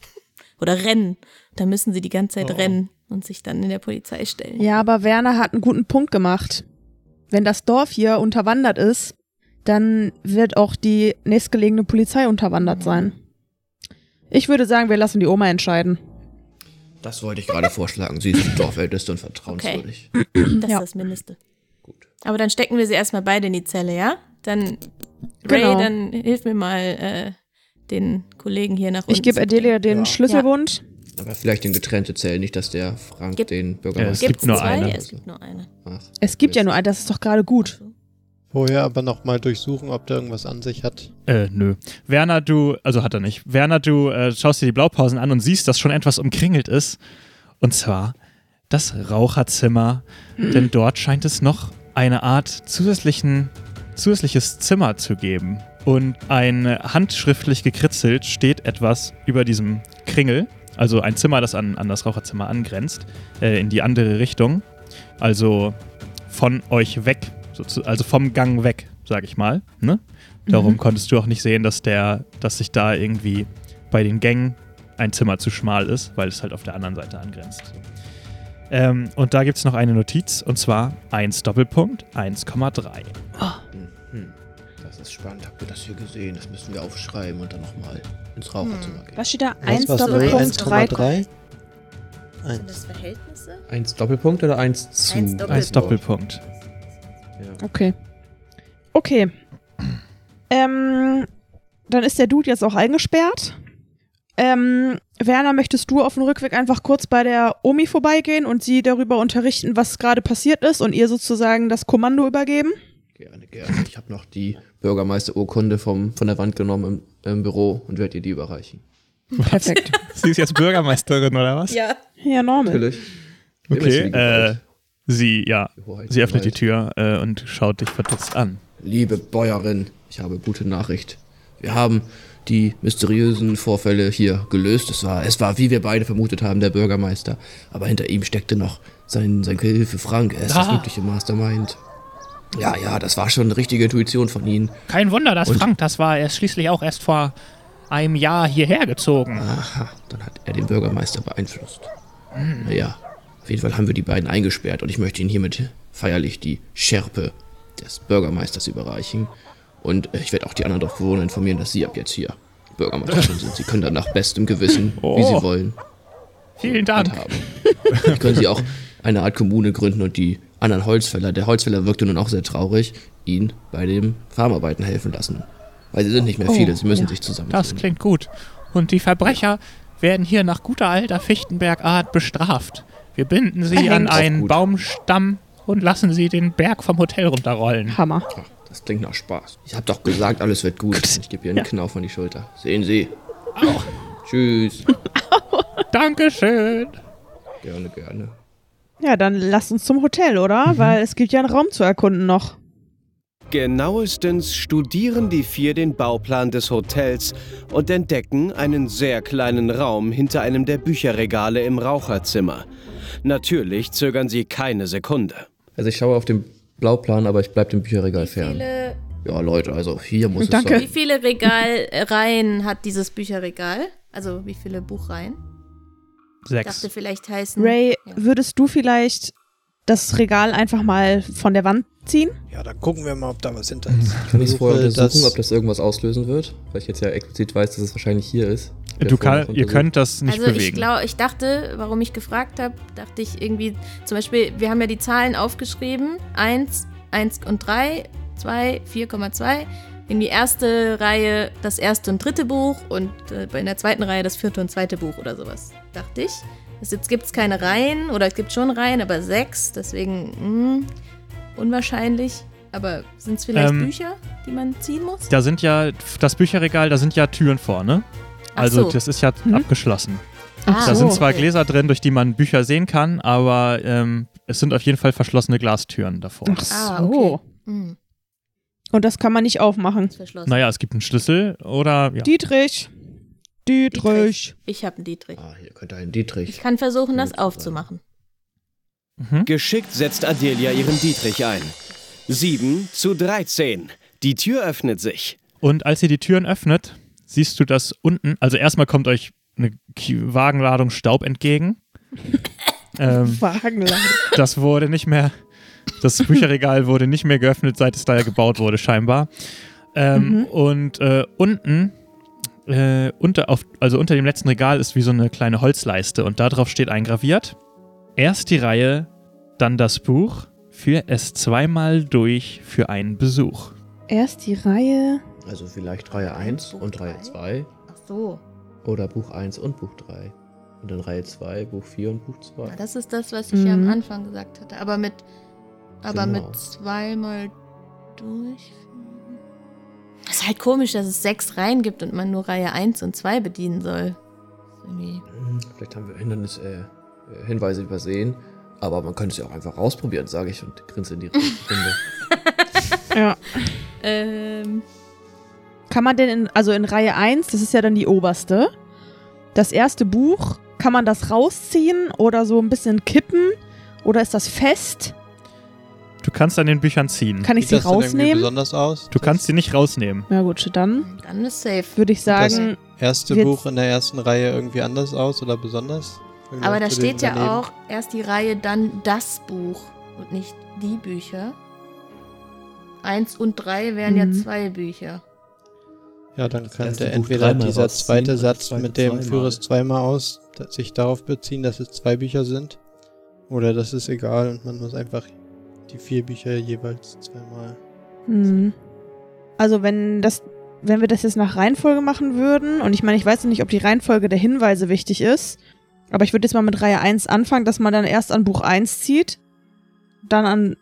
Speaker 5: Oder rennen. Da müssen sie die ganze Zeit rennen und sich dann in der Polizei stellen.
Speaker 6: Ja, aber Werner hat einen guten Punkt gemacht. Wenn das Dorf hier unterwandert ist, dann wird auch die nächstgelegene Polizei unterwandert sein. Ich würde sagen, wir lassen die Oma entscheiden.
Speaker 3: Das wollte ich gerade vorschlagen. Sie ist dorfälteste und vertrauenswürdig.
Speaker 5: Das
Speaker 6: Ja.
Speaker 5: ist das Mindeste.
Speaker 3: Gut.
Speaker 5: Aber dann stecken wir sie erstmal beide in die Zelle, ja? Dann, Ray,
Speaker 6: Genau.
Speaker 5: dann hilf mir mal, äh, den Kollegen hier nach unten.
Speaker 6: Ich gebe Adelia den
Speaker 3: Ja.
Speaker 6: Schlüsselbund.
Speaker 3: Aber vielleicht in getrennte Zellen, nicht, dass der Frank
Speaker 5: Gibt-
Speaker 3: den
Speaker 2: Ja, es
Speaker 3: Bürgermeister.
Speaker 2: gibt nur
Speaker 5: zwei?
Speaker 2: eine.
Speaker 5: Es gibt nur eine.
Speaker 3: Ach,
Speaker 6: Es gibt ja nur einen, das ist doch gerade gut.
Speaker 8: Vorher aber nochmal durchsuchen, ob der irgendwas an sich hat.
Speaker 2: Äh, nö. Werner, du, also hat er nicht. Werner, du äh, schaust dir die Blaupausen an und siehst, dass schon etwas umkringelt ist. Und zwar das Raucherzimmer. Denn dort scheint es noch eine Art zusätzlichen, zusätzliches Zimmer zu geben. Und ein handschriftlich gekritzelt steht etwas über diesem Kringel. Also ein Zimmer, das an, an das Raucherzimmer angrenzt, äh, in die andere Richtung. Also von euch weg, also vom Gang weg, sag ich mal. Ne? Darum konntest du auch nicht sehen, dass der, dass sich da irgendwie bei den Gängen ein Zimmer zu schmal ist, weil es halt auf der anderen Seite angrenzt. Ähm, und da gibt es noch eine Notiz, und zwar 1 Doppelpunkt 1,3.
Speaker 3: hm. Das ist spannend. Habt ihr das hier gesehen? Das müssen wir aufschreiben und dann nochmal ins Raucherzimmer gehen.
Speaker 6: Was steht da?
Speaker 8: Was
Speaker 6: 1
Speaker 8: war's,
Speaker 6: Doppelpunkt 3.
Speaker 8: 1,3?
Speaker 5: Sind
Speaker 8: Eins.
Speaker 5: das Verhältnisse?
Speaker 3: Eins Doppelpunkt oder eins zu?
Speaker 5: Eins Doppelpunkt.
Speaker 2: 1 Doppelpunkt.
Speaker 3: Ja.
Speaker 6: Okay. Okay. Ähm, dann ist der Dude jetzt auch eingesperrt. Ähm, Werner, möchtest du auf dem Rückweg einfach kurz bei der Omi vorbeigehen und sie darüber unterrichten, was gerade passiert ist und ihr sozusagen das Kommando übergeben?
Speaker 3: Gerne, gerne. Ich habe noch die Bürgermeisterurkunde vom, von der Wand genommen im, im Büro und werde ihr die überreichen.
Speaker 6: Perfekt.
Speaker 2: Sie ist jetzt Bürgermeisterin, oder was?
Speaker 5: Ja.
Speaker 6: ja, normal.
Speaker 3: Natürlich.
Speaker 2: Okay, äh, sie, ja, sie öffnet die. Tür äh, und schaut dich verdutzt an.
Speaker 3: Liebe Bäuerin, ich habe gute Nachricht. Wir haben die mysteriösen Vorfälle hier gelöst. Es war, es war, wie wir beide vermutet haben, der Bürgermeister. Aber hinter ihm steckte noch sein, sein Gehilfe Frank. Er ist das
Speaker 4: Ah.
Speaker 3: wirkliche Mastermind. Ja, ja, das war schon eine richtige Intuition von Ihnen.
Speaker 4: Kein Wunder, dass
Speaker 3: Und-
Speaker 4: Frank das war. Er ist schließlich auch erst vor einem Jahr hierher gezogen.
Speaker 3: Aha, dann hat er den Bürgermeister beeinflusst. Naja, auf jeden Fall haben wir die beiden eingesperrt und ich möchte Ihnen hiermit feierlich die Schärpe des Bürgermeisters überreichen. Und äh, ich werde auch die anderen Dorfbewohner informieren, dass Sie ab jetzt hier Bürgermeisterin sind. Sie können dann nach bestem Gewissen, wie
Speaker 2: Oh.
Speaker 3: Sie wollen,
Speaker 4: Vielen Dank.
Speaker 3: können Sie auch eine Art Kommune gründen und die anderen Holzfäller, der Holzfäller wirkte nun auch sehr traurig, ihn bei den Farmarbeiten helfen lassen. Weil sie sind nicht mehr viele, sie müssen
Speaker 4: ja.
Speaker 3: sich zusammen.
Speaker 4: Das klingt gut. Und die Verbrecher, werden hier nach guter alter Fichtenbergart bestraft. Wir binden sie an einen. Baumstamm und lassen sie den Berg vom Hotel runterrollen.
Speaker 6: Hammer.
Speaker 3: Ach, das klingt nach Spaß. Ich hab doch gesagt, alles wird gut. Ich gebe ihr einen Knauf an die Schulter. Sehen Sie. Tschüss.
Speaker 4: Dankeschön.
Speaker 3: Gerne, gerne.
Speaker 6: Ja, dann lass uns zum Hotel, oder? Weil es gibt ja einen Raum zu erkunden noch.
Speaker 1: Genauestens studieren die vier den Bauplan des Hotels und entdecken einen sehr kleinen Raum hinter einem der Bücherregale im Raucherzimmer. Natürlich zögern sie keine Sekunde.
Speaker 3: Also ich schaue auf den Blauplan, aber ich bleib dem Bücherregal
Speaker 5: Wie
Speaker 3: fern.
Speaker 5: viele,
Speaker 3: Ja, Leute, also hier muss
Speaker 6: Danke.
Speaker 3: es
Speaker 5: wie
Speaker 3: sein.
Speaker 5: viele Regalreihen hat dieses Bücherregal? Also wie viele Buchreihen? Ich
Speaker 2: Sechs.
Speaker 5: dachte, vielleicht heißen.
Speaker 6: Ray,
Speaker 5: Ja.
Speaker 6: würdest du vielleicht das Regal einfach mal von der Wand ziehen?
Speaker 8: Ja, dann gucken wir mal, ob da was hinter ist.
Speaker 3: Kann ich es vorher untersuchen,
Speaker 8: das-
Speaker 3: ob das irgendwas auslösen wird? Weil ich jetzt ja explizit weiß, dass es wahrscheinlich hier ist.
Speaker 2: Du kann, ihr könnt das nicht
Speaker 5: also ich
Speaker 2: bewegen.
Speaker 5: glaube, ich dachte, warum ich gefragt habe, dachte ich irgendwie, zum Beispiel, wir haben ja die Zahlen aufgeschrieben, 1, 1 und 3, 2, 4,2. In die erste Reihe das erste und dritte Buch und äh, in der zweiten Reihe das vierte und zweite Buch oder sowas, dachte ich. Jetzt gibt es keine Reihen oder es gibt schon Reihen, aber sechs, deswegen mh, unwahrscheinlich. Aber sind es vielleicht
Speaker 2: Ähm,
Speaker 5: Bücher, die man ziehen muss?
Speaker 2: Da sind ja, das Bücherregal, da sind ja Türen vorne.
Speaker 5: Ach
Speaker 2: Also
Speaker 5: so.
Speaker 2: das ist ja
Speaker 6: Mhm.
Speaker 2: abgeschlossen.
Speaker 5: Ah,
Speaker 2: Da
Speaker 6: so,
Speaker 2: sind zwar
Speaker 5: okay.
Speaker 2: Gläser drin, durch die man Bücher sehen kann, aber ähm, es sind auf jeden Fall verschlossene Glastüren davor.
Speaker 6: Ach so.
Speaker 5: Ah, okay. Hm,
Speaker 6: Und das kann man nicht aufmachen.
Speaker 5: ist verschlossen.
Speaker 2: Naja, es gibt einen Schlüssel oder ja.
Speaker 6: Dietrich. Dietrich.
Speaker 5: Ich habe einen Dietrich.
Speaker 3: Ah, hier könnte ein Dietrich.
Speaker 5: Ich kann versuchen, das aufzumachen.
Speaker 2: Mhm.
Speaker 1: Geschickt setzt Adelia ihren Dietrich ein. 7 zu 13. Die Tür öffnet sich.
Speaker 2: Und als ihr die Türen öffnet, siehst du, dass unten, also erstmal kommt euch eine Wagenladung Staub entgegen. ähm,
Speaker 6: Wagenladung.
Speaker 2: das wurde nicht mehr, das Bücherregal wurde nicht mehr geöffnet, seit es da gebaut wurde, scheinbar. Ähm,
Speaker 6: Mhm.
Speaker 2: Und äh, unten, äh, unter, auf, also unter dem letzten Regal ist wie so eine kleine Holzleiste und darauf steht eingraviert: Erst die Reihe, dann das Buch, für es zweimal durch für einen Besuch.
Speaker 6: Erst die Reihe.
Speaker 3: Also vielleicht Reihe 1
Speaker 5: Buch
Speaker 3: und Reihe
Speaker 5: drei?
Speaker 3: 2.
Speaker 5: Ach so.
Speaker 3: Oder Buch 1 und Buch 3. Und dann Reihe 2, Buch 4 und Buch 2.
Speaker 5: Ja, das ist das, was ich
Speaker 6: Mhm.
Speaker 5: am Anfang gesagt hatte. Aber mit, aber
Speaker 3: Genau.
Speaker 5: mit zweimal durchführen. Es ist halt komisch, dass es sechs Reihen gibt und man nur Reihe 1 und 2 bedienen soll.
Speaker 3: Hm, Vielleicht haben wir Hindernis, äh, äh, Hinweise übersehen. Aber man könnte es ja auch einfach ausprobieren, sage ich und grinse in die Runde.
Speaker 6: Ja.
Speaker 5: Ähm,
Speaker 6: Kann man denn in, also in Reihe 1, das ist ja dann die oberste, das erste Buch, kann man das rausziehen oder so ein bisschen kippen? Oder ist das fest?
Speaker 2: Du kannst an den Büchern ziehen.
Speaker 6: Kann ich
Speaker 8: Sieht
Speaker 6: sie
Speaker 8: das denn irgendwie
Speaker 6: rausnehmen?
Speaker 8: besonders aus?
Speaker 2: Du kannst sie nicht rausnehmen.
Speaker 6: Na gut, dann
Speaker 5: dann ist safe.
Speaker 6: würde ich sagen,
Speaker 8: erste
Speaker 6: Jetzt-
Speaker 8: Buch in der ersten Reihe irgendwie anders aus oder besonders? Irgendwie
Speaker 5: Aber da
Speaker 8: den
Speaker 5: steht ja
Speaker 8: daneben?
Speaker 5: auch erst die Reihe, dann das Buch und nicht die Bücher. Eins und drei wären ja
Speaker 6: Mhm.
Speaker 5: zwei Bücher.
Speaker 8: Ja, dann
Speaker 3: erste
Speaker 8: könnte
Speaker 3: Buch
Speaker 8: entweder
Speaker 3: dreimal
Speaker 8: dieser
Speaker 3: rausziehen
Speaker 8: zweite
Speaker 3: das
Speaker 8: Satz
Speaker 3: zweite
Speaker 8: mit dem
Speaker 3: zweimal.
Speaker 8: führe es zweimal aus, dass sich darauf beziehen, dass es zwei Bücher sind. Oder das ist egal und man muss einfach die vier Bücher jeweils zweimal.
Speaker 6: hm. also wenn das, wenn wir das jetzt nach Reihenfolge machen würden, und ich meine, ich weiß nicht, ob die Reihenfolge der Hinweise wichtig ist, aber ich würde jetzt mal mit Reihe 1 anfangen, dass man dann erst an Buch 1 zieht, dann an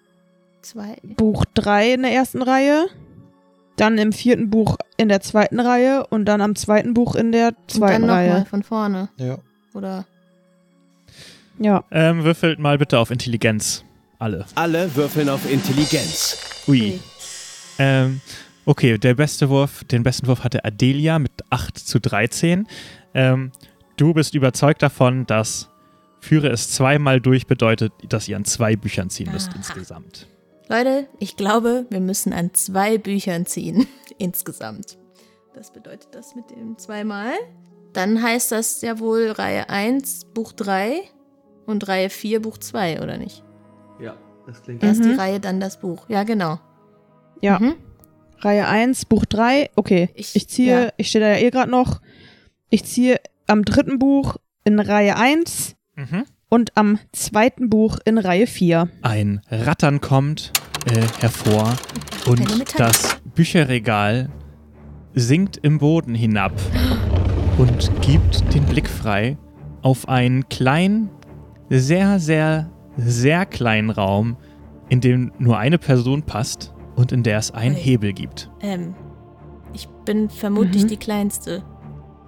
Speaker 5: Zwei.
Speaker 6: Buch 3 in der ersten Reihe, dann im vierten Buch in der zweiten Reihe und dann am zweiten Buch in der
Speaker 5: Und dann
Speaker 6: zweiten Reihe.
Speaker 5: von vorne.
Speaker 8: Ja.
Speaker 5: Oder
Speaker 6: Ja.
Speaker 2: Ähm, würfelt mal bitte auf Intelligenz. Alle.
Speaker 1: Alle würfeln auf Intelligenz.
Speaker 2: Ui.
Speaker 5: Okay.
Speaker 2: Ähm, okay, der beste Wurf, den besten Wurf hatte Adelia mit 8 zu 13. Ähm, du bist überzeugt davon, dass Führe es zweimal durch bedeutet, dass ihr an zwei Büchern ziehen müsst
Speaker 5: Aha.
Speaker 2: insgesamt.
Speaker 5: Leute, ich glaube, wir müssen an zwei Büchern ziehen. Insgesamt. Das bedeutet das mit dem zweimal. Dann heißt das ja wohl Reihe 1, Buch 3 und Reihe 4, Buch 2, oder nicht?
Speaker 3: Das klingt
Speaker 5: Erst die
Speaker 6: Mhm.
Speaker 5: Reihe, dann das Buch. Ja, genau.
Speaker 6: Ja.
Speaker 5: Mhm.
Speaker 6: Reihe 1, Buch 3. Okay.
Speaker 5: Ich-
Speaker 6: Ich, ziehe,
Speaker 5: ja.
Speaker 6: ich stehe da ja eh gerade noch. Ich ziehe am dritten Buch in Reihe 1
Speaker 2: Mhm.
Speaker 6: und am zweiten Buch in Reihe 4.
Speaker 2: Ein Rattern kommt äh, hervor und das Bücherregal sinkt im Boden hinab. und gibt den Blick frei auf einen kleinen, sehr, sehr, sehr kleinen Raum, in dem nur eine Person passt und in der es einen
Speaker 5: Ui.
Speaker 2: Hebel gibt.
Speaker 5: Ähm, ich bin vermutlich
Speaker 6: Mhm.
Speaker 5: die Kleinste.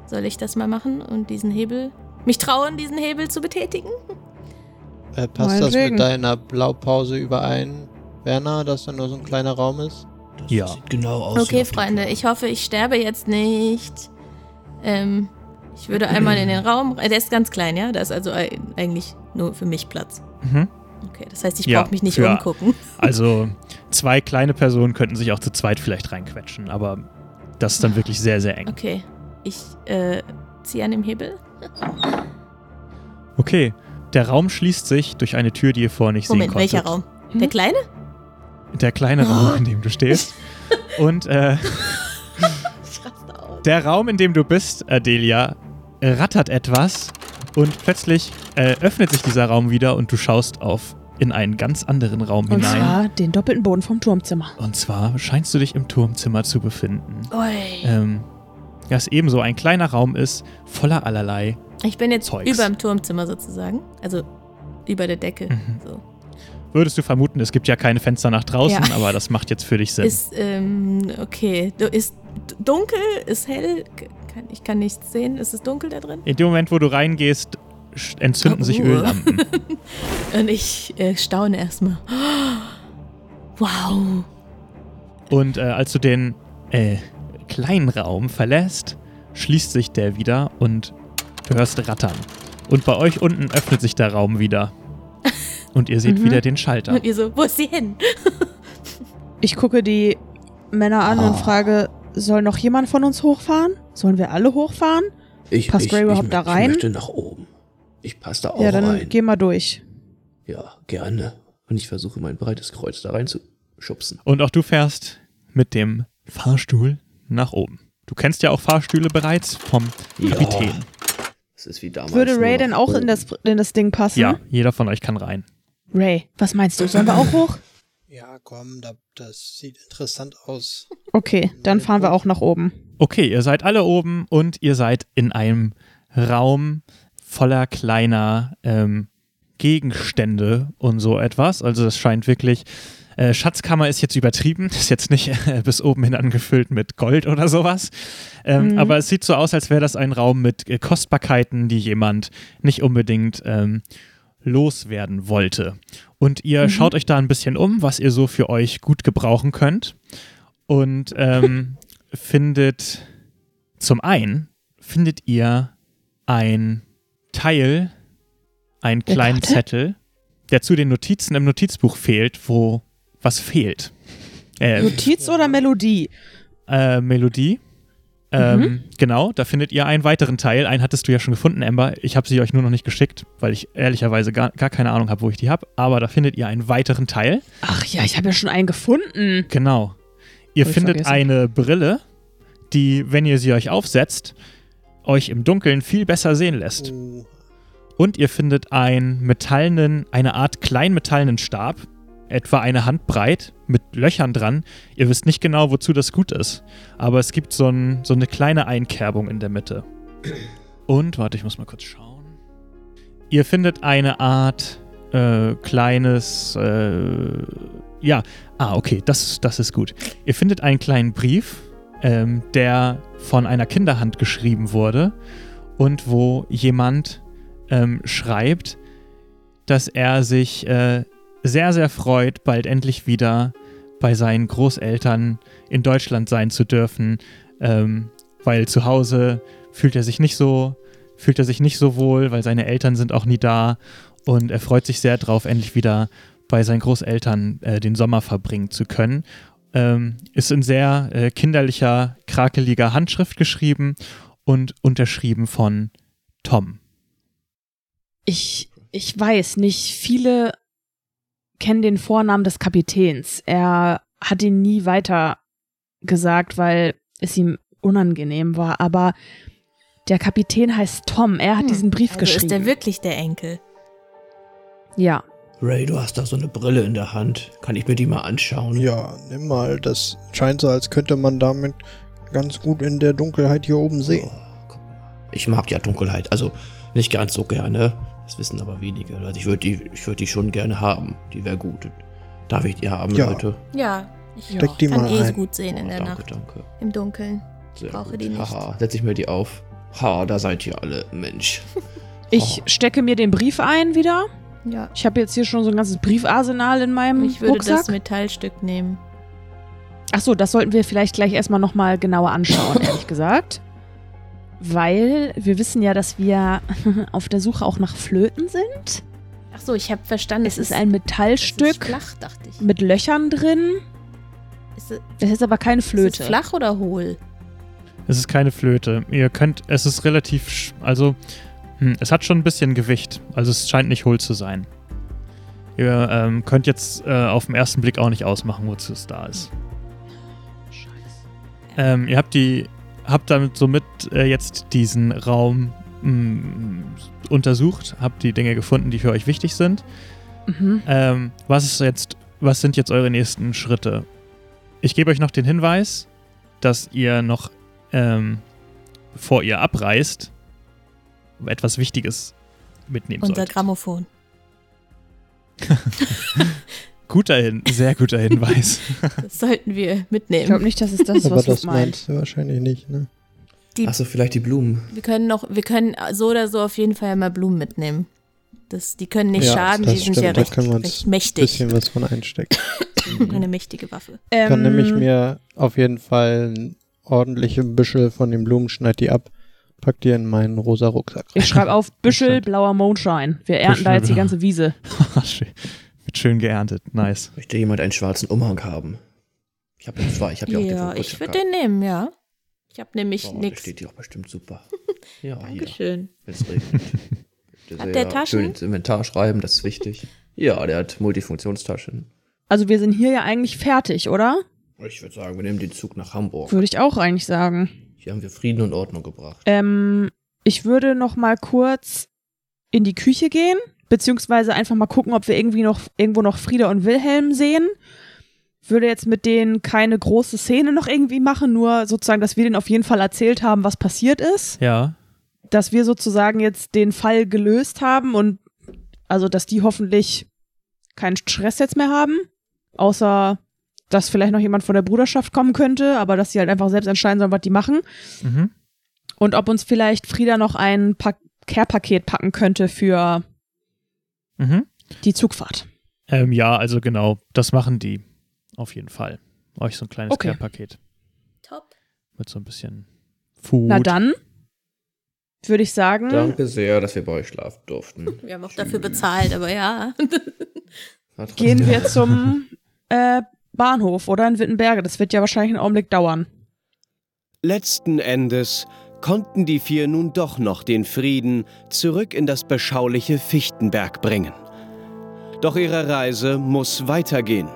Speaker 5: Soll ich das mal machen und diesen Hebel, mich trauen, diesen Hebel zu betätigen?
Speaker 8: Äh, passt das mit deiner Blaupause überein, Werner, dass da nur so ein kleiner Raum ist?
Speaker 3: Das
Speaker 2: Ja.
Speaker 3: sieht genau aus.
Speaker 5: Okay, Freunde, ich hoffe, ich sterbe jetzt nicht. Ähm, ich würde einmal in den Raum. äh, Der ist ganz klein, ja? Da ist also ei- eigentlich nur für mich Platz.
Speaker 2: Mhm.
Speaker 5: Okay, das heißt, ich
Speaker 2: Ja,
Speaker 5: brauche mich nicht
Speaker 2: für-
Speaker 5: umgucken.
Speaker 2: Also zwei kleine Personen könnten sich auch zu zweit vielleicht reinquetschen, aber das ist dann wirklich sehr, sehr eng.
Speaker 5: Okay, ich äh, ziehe an dem Hebel.
Speaker 2: Okay, der Raum schließt sich durch eine Tür, die ihr vorher nicht
Speaker 5: Moment,
Speaker 2: sehen konntet.
Speaker 5: welcher Raum?
Speaker 6: Hm?
Speaker 5: Der kleine?
Speaker 2: Der kleine Raum, in dem du stehst. Und äh,
Speaker 5: Ich raste aus.
Speaker 2: der Raum, in dem du bist, Adelia, rattert etwas und plötzlich äh, öffnet sich dieser Raum wieder und du schaust auf in einen ganz anderen Raum
Speaker 6: Und
Speaker 2: hinein.
Speaker 6: zwar den doppelten Boden vom Turmzimmer.
Speaker 2: Und zwar scheinst du dich im Turmzimmer zu befinden.
Speaker 5: Ui.
Speaker 2: Ähm, das ebenso ein kleiner Raum ist, voller allerlei.
Speaker 5: Ich bin jetzt
Speaker 2: Zeugs.
Speaker 5: über dem Turmzimmer sozusagen. Also über der Decke.
Speaker 2: Mhm.
Speaker 5: So.
Speaker 2: Würdest du vermuten, es gibt ja keine Fenster nach draußen,
Speaker 5: Ja.
Speaker 2: aber das macht jetzt für dich Sinn.
Speaker 5: Ist, ähm, okay. Du, ist dunkel, ist hell. Kann, ich kann nichts sehen. Ist es dunkel da drin?
Speaker 2: In dem Moment, wo du reingehst, entzünden sich
Speaker 5: Oh.
Speaker 2: Öllampen.
Speaker 5: Und ich äh, staune erstmal. Wow.
Speaker 2: Und äh, als du den äh, kleinen Raum verlässt, schließt sich der wieder und du hörst Rattern. Und bei euch unten öffnet sich der Raum wieder. Und ihr seht
Speaker 6: Mhm.
Speaker 2: wieder den Schalter.
Speaker 5: Und ihr so, wo ist sie hin?
Speaker 6: Ich gucke die Männer an
Speaker 3: Ah.
Speaker 6: und frage, soll noch jemand von uns hochfahren? Sollen wir alle hochfahren?
Speaker 3: Ich,
Speaker 6: Passt
Speaker 3: ich,
Speaker 6: Gray überhaupt
Speaker 3: ich,
Speaker 6: da rein?
Speaker 3: Ich möchte nach oben. Ich passe da auch
Speaker 6: ja, dann
Speaker 3: rein.
Speaker 6: geh mal durch.
Speaker 3: Ja, gerne. Und ich versuche mein breites Kreuz da rein zu schubsen.
Speaker 2: Und auch du fährst mit dem Fahrstuhl nach oben. Du kennst ja auch Fahrstühle bereits vom Kapitän.
Speaker 3: Das ist wie damals.
Speaker 6: Würde Ray denn auch in das, in das Ding passen?
Speaker 2: Ja, jeder von euch kann rein.
Speaker 6: Ray, was meinst du? Sollen wir auch hoch?
Speaker 8: Ja, komm, da, das sieht interessant aus.
Speaker 6: Okay, dann fahren wir auch nach oben.
Speaker 2: Okay, ihr seid alle oben und ihr seid in einem Raum voller kleiner ähm, Gegenstände und so etwas. Also das scheint wirklich. Äh, Schatzkammer ist jetzt übertrieben, ist jetzt nicht äh, bis oben hin angefüllt mit Gold oder sowas. Ähm,
Speaker 6: Mhm.
Speaker 2: Aber es sieht so aus, als wäre das ein Raum mit äh, Kostbarkeiten, die jemand nicht unbedingt ähm, loswerden wollte. Und ihr
Speaker 6: Mhm.
Speaker 2: schaut euch da ein bisschen um, was ihr so für euch gut gebrauchen könnt. Und ähm, findet zum einen findet ihr ein Teil, einen kleinen
Speaker 6: warte.
Speaker 2: Zettel, der zu den Notizen im Notizbuch fehlt, wo was fehlt. Äh,
Speaker 6: Notiz oder Melodie?
Speaker 2: äh, Melodie. Ähm, Genau, da findet ihr einen weiteren Teil. Einen hattest du ja schon gefunden, Amber. Ich habe sie euch nur noch nicht geschickt, weil ich ehrlicherweise gar, gar keine Ahnung habe, wo ich die habe. Aber da findet ihr einen weiteren Teil.
Speaker 6: Ach ja, ich habe ja schon einen gefunden.
Speaker 2: Genau. Ihr
Speaker 6: Hab
Speaker 2: findet
Speaker 6: vergessen.
Speaker 2: eine Brille, die, wenn ihr sie euch aufsetzt, euch im Dunkeln viel besser sehen lässt.
Speaker 8: Uh,
Speaker 2: Und ihr findet einen metallenen, eine Art kleinen metallenen Stab, etwa eine Hand breit, Löchern dran. Ihr wisst nicht genau, wozu das gut ist. Aber es gibt so, ein, so eine kleine Einkerbung in der Mitte. Und, warte, ich muss mal kurz schauen. Ihr findet eine Art äh, kleines, äh, ja, ah, okay, das, das ist gut. Ihr findet einen kleinen Brief, ähm, der von einer Kinderhand geschrieben wurde und wo jemand ähm, schreibt, dass er sich äh, sehr, sehr freut, bald endlich wieder bei seinen Großeltern in Deutschland sein zu dürfen, ähm, weil zu Hause fühlt er sich nicht so, fühlt er sich nicht so wohl, weil seine Eltern sind auch nie da und er freut sich sehr drauf, endlich wieder bei seinen Großeltern äh, den Sommer verbringen zu können. Ähm, ist in sehr äh, kinderlicher, krakeliger Handschrift geschrieben und unterschrieben von Tom.
Speaker 6: Ich, ich weiß nicht, viele kennen den Vornamen des Kapitäns. Er hat ihn nie weiter gesagt, weil es ihm unangenehm war. Aber der Kapitän heißt Tom. Er hat
Speaker 5: Hm,
Speaker 6: diesen Brief
Speaker 5: also
Speaker 6: geschrieben.
Speaker 5: ist der wirklich der Enkel?
Speaker 6: ja.
Speaker 3: Ray, du hast da so eine Brille in der Hand. Kann ich mir die mal anschauen?
Speaker 8: ja, nimm mal. Das scheint so, als könnte man damit ganz gut in der Dunkelheit hier oben sehen.
Speaker 3: Oh. Ich mag ja Dunkelheit, also nicht ganz so gerne. Das wissen aber wenige. Also ich würde die, ich würd die schon gerne haben. Die wäre gut. Darf ich die haben,
Speaker 8: Ja.
Speaker 3: Leute?
Speaker 5: Ja, ich
Speaker 8: Steck die
Speaker 5: kann
Speaker 8: mal
Speaker 5: eh so gut sehen in
Speaker 3: Oh,
Speaker 5: der
Speaker 3: danke,
Speaker 5: Nacht.
Speaker 3: danke.
Speaker 5: Im Dunkeln.
Speaker 3: Sehr
Speaker 5: brauche
Speaker 3: gut.
Speaker 5: die nicht.
Speaker 3: Haha, setze ich mir die auf. Ha, da seid ihr alle, Mensch.
Speaker 6: Ich
Speaker 3: Oh.
Speaker 6: stecke mir den Brief ein wieder.
Speaker 5: Ja.
Speaker 6: Ich habe jetzt hier schon so ein ganzes Briefarsenal in meinem
Speaker 5: Ich würde
Speaker 6: Rucksack.
Speaker 5: das Metallstück nehmen.
Speaker 6: Achso, das sollten wir vielleicht gleich erstmal nochmal genauer anschauen, ehrlich gesagt. Weil wir wissen ja, dass wir auf der Suche auch nach Flöten sind.
Speaker 5: Ach so, ich habe verstanden.
Speaker 6: Es ist ein
Speaker 5: es ist
Speaker 6: Metallstück
Speaker 5: flach, dachte ich.
Speaker 6: mit Löchern drin.
Speaker 5: Ist es,
Speaker 6: Es ist aber keine
Speaker 5: ist es
Speaker 6: Flöte.
Speaker 5: flach oder hohl?
Speaker 2: Es ist keine Flöte. Ihr könnt, es ist relativ, sch- also, hm, es hat schon ein bisschen Gewicht. Also es scheint nicht hohl zu sein. Ihr ähm, könnt jetzt äh, auf den ersten Blick auch nicht ausmachen, wozu es da ist. Ähm, ihr habt die, habt damit somit äh, jetzt diesen Raum mh, untersucht, habt die Dinge gefunden, die für euch wichtig sind.
Speaker 6: Mhm.
Speaker 2: Ähm, was ist jetzt, was sind jetzt eure nächsten Schritte? Ich gebe euch noch den Hinweis, dass ihr noch, ähm, bevor ihr abreist, etwas Wichtiges mitnehmen
Speaker 5: Unser
Speaker 2: solltet.
Speaker 5: Grammophon.
Speaker 2: Guter Hin, sehr guter Hinweis.
Speaker 5: Das sollten wir
Speaker 6: Ich
Speaker 5: mitnehmen.
Speaker 6: glaube nicht, dass es das ist,
Speaker 8: Aber
Speaker 6: was
Speaker 8: das
Speaker 6: meint.
Speaker 8: meinst du wahrscheinlich nicht, ne?
Speaker 3: Achso, vielleicht die Blumen.
Speaker 5: Wir können noch, wir können so oder so auf jeden Fall mal Blumen mitnehmen. Das, die können nicht
Speaker 8: Ja,
Speaker 5: schaden,
Speaker 8: das
Speaker 5: die sind
Speaker 8: stimmt,
Speaker 5: ja
Speaker 8: da
Speaker 5: recht,
Speaker 8: können wir uns
Speaker 5: recht
Speaker 8: Ein
Speaker 5: mächtig.
Speaker 8: bisschen was von einstecken.
Speaker 5: Eine mächtige Waffe.
Speaker 6: Ähm,
Speaker 8: Dann nehme ich mir auf jeden Fall ein ordentliche Büschel von den Blumen, schneid die ab, pack die in meinen rosa Rucksack.
Speaker 6: Ich schreibe auf Büschel blauer Mondschein. Wir ernten
Speaker 2: Büschel
Speaker 6: da jetzt die ganze Wiese.
Speaker 2: Schön- Wird schön geerntet. Nice.
Speaker 3: Möchte jemand einen schwarzen Umhang haben? Ich habe ja zwei. Ich habe ja, auch den
Speaker 5: Ja,
Speaker 3: von
Speaker 5: ich würde den nehmen, ja. Ich habe nämlich
Speaker 3: Oh, der
Speaker 5: nichts.
Speaker 3: steht hier auch bestimmt super. Ja, hier,
Speaker 5: Dankeschön.
Speaker 3: wenn es regnet.
Speaker 5: Hat der Taschen?
Speaker 3: Schön ins Inventar schreiben, das ist wichtig. Ja, der hat Multifunktionstaschen.
Speaker 6: Also wir sind hier ja eigentlich fertig, oder?
Speaker 3: Ich würde sagen, wir nehmen den Zug nach Hamburg.
Speaker 6: Würde ich auch eigentlich sagen.
Speaker 3: Hier haben wir Frieden und Ordnung gebracht.
Speaker 6: Ähm, ich würde noch mal kurz in die Küche gehen, beziehungsweise einfach mal gucken, ob wir irgendwie noch irgendwo noch Frieda und Wilhelm sehen. Würde jetzt mit denen keine große Szene noch irgendwie machen, nur sozusagen, dass wir denen auf jeden Fall erzählt haben, was passiert ist.
Speaker 2: Ja.
Speaker 6: Dass wir sozusagen jetzt den Fall gelöst haben und also, dass die hoffentlich keinen Stress jetzt mehr haben. Außer, dass vielleicht noch jemand von der Bruderschaft kommen könnte, aber dass sie halt einfach selbst entscheiden sollen, was die machen.
Speaker 2: Mhm.
Speaker 6: Und ob uns vielleicht Frieda noch ein pa Care-Paket packen könnte für
Speaker 2: Mhm.
Speaker 6: die Zugfahrt.
Speaker 2: Ähm, ja, also genau, das machen die. Auf jeden Fall. Euch so ein kleines
Speaker 6: Okay.
Speaker 2: Care-Paket
Speaker 5: Top.
Speaker 2: mit so ein bisschen Food.
Speaker 6: Na dann würde ich sagen,
Speaker 3: Danke sehr, dass wir bei euch schlafen durften.
Speaker 5: Wir haben auch dafür bezahlt, aber ja.
Speaker 6: Gehen wir zum äh, Bahnhof oder in Wittenberge. Das wird ja wahrscheinlich einen Augenblick dauern.
Speaker 1: Letzten Endes konnten die vier nun doch noch den Frieden zurück in das beschauliche Fichtenberg bringen. Doch ihre Reise muss weitergehen.